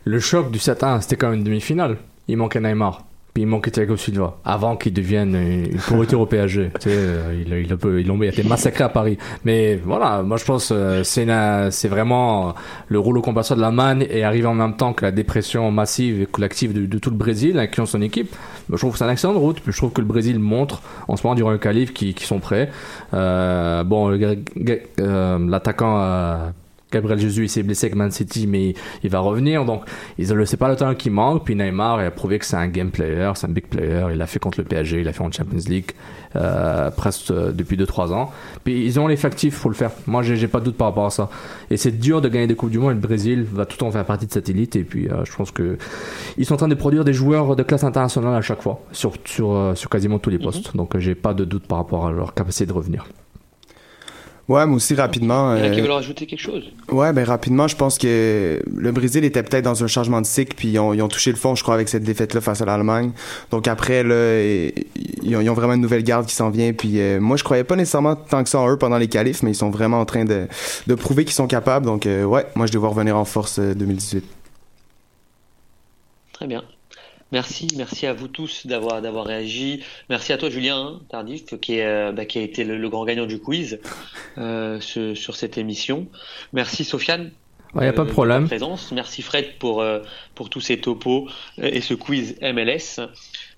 le choc du 7-1, c'était quand même une demi-finale. Il manquait Neymar. Puis il manquait Thiago Silva. Avant qu'il devienne une une pourriture au PSG. Tu sais, euh, il, il, a il a été massacré à Paris. Mais voilà, moi je pense euh, c'est vraiment le rouleau compresseur de la manne et arrive en même temps que la dépression massive et collective de, tout le Brésil, incluant son équipe. Je trouve que c'est un de route. Je trouve que le Brésil montre en ce moment durant le qualif qui, qui sont prêts. Euh, bon, euh, l'attaquant euh, Gabriel Jesus il s'est blessé avec Man City mais il va revenir. Donc ils le c'est pas le temps qui manque. Puis Neymar il a prouvé que c'est un game player c'est un big player. Il l'a fait contre le PSG il l'a fait en Champions League euh, presque euh, depuis 2-3 ans. Puis ils ont l'effectif pour le faire. Moi j'ai pas de doute par rapport à ça. Et c'est dur de gagner des coupes du monde. Et le Brésil va tout en faire partie de cette élite. Et puis euh, je pense que ils sont en train de produire des joueurs de classe internationale à chaque fois sur sur sur quasiment tous les postes. Donc euh, j'ai pas de doute par rapport à leur capacité de revenir Ouais, moi aussi rapidement. Il y en a qui euh, veulent rajouter quelque chose Ouais, ben rapidement, je pense que le Brésil était peut-être dans un changement de cycle, puis ils ont, ils ont touché le fond, je crois, avec cette défaite-là face à l'Allemagne. Donc après, là, ils ont, ils ont vraiment une nouvelle garde qui s'en vient. Puis euh, moi, je croyais pas nécessairement tant que ça en eux pendant les qualifs, mais ils sont vraiment en train de, de prouver qu'ils sont capables. Donc euh, ouais, moi, je les vois revenir en force euh, 2018. Très bien. Merci, merci à vous tous d'avoir d'avoir réagi. Merci à toi Julien hein, Tardif qui, est, euh, bah, qui a été le, le grand gagnant du quiz euh, ce- sur cette émission. Merci Sofiane. Ouais, y a pas de ta problème. présence. Merci Fred pour euh, pour tous ces topos euh, et ce quiz MLS.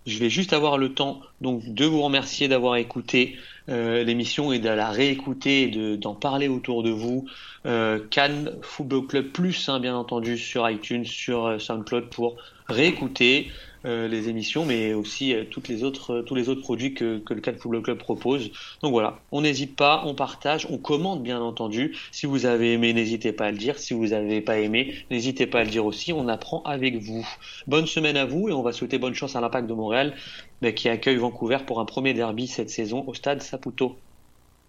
Je vais juste avoir le temps donc de vous remercier d'avoir écouté euh, l'émission et de la réécouter et de- d'en parler autour de vous. Euh, Cannes Football Club Plus, hein, bien entendu, sur iTunes, sur euh, SoundCloud pour réécouter euh, les émissions, mais aussi euh, toutes les autres, euh, tous les autres produits que, que le Cannes Football Club propose. Donc voilà, on n'hésite pas, on partage, on commente bien entendu. Si vous avez aimé, n'hésitez pas à le dire. Si vous n'avez pas aimé, n'hésitez pas à le dire aussi. On apprend avec vous. Bonne semaine à vous et on va souhaiter bonne chance à l'Impact de Montréal bah, qui accueille Vancouver pour un premier derby cette saison au stade Saputo.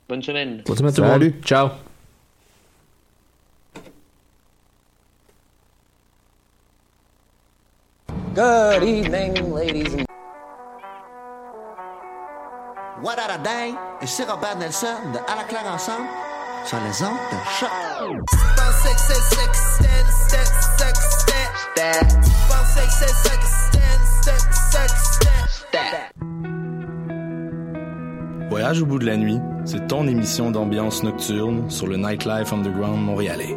Bonne semaine. Bonne semaine tout le monde. ciao Good evening, ladies and What a day! Et c'est Robert Nelson de À la claire ensemble sur les ondes de choc. Voyage au bout de la nuit, c'est ton émission d'ambiance nocturne sur le Nightlife Underground montréalais.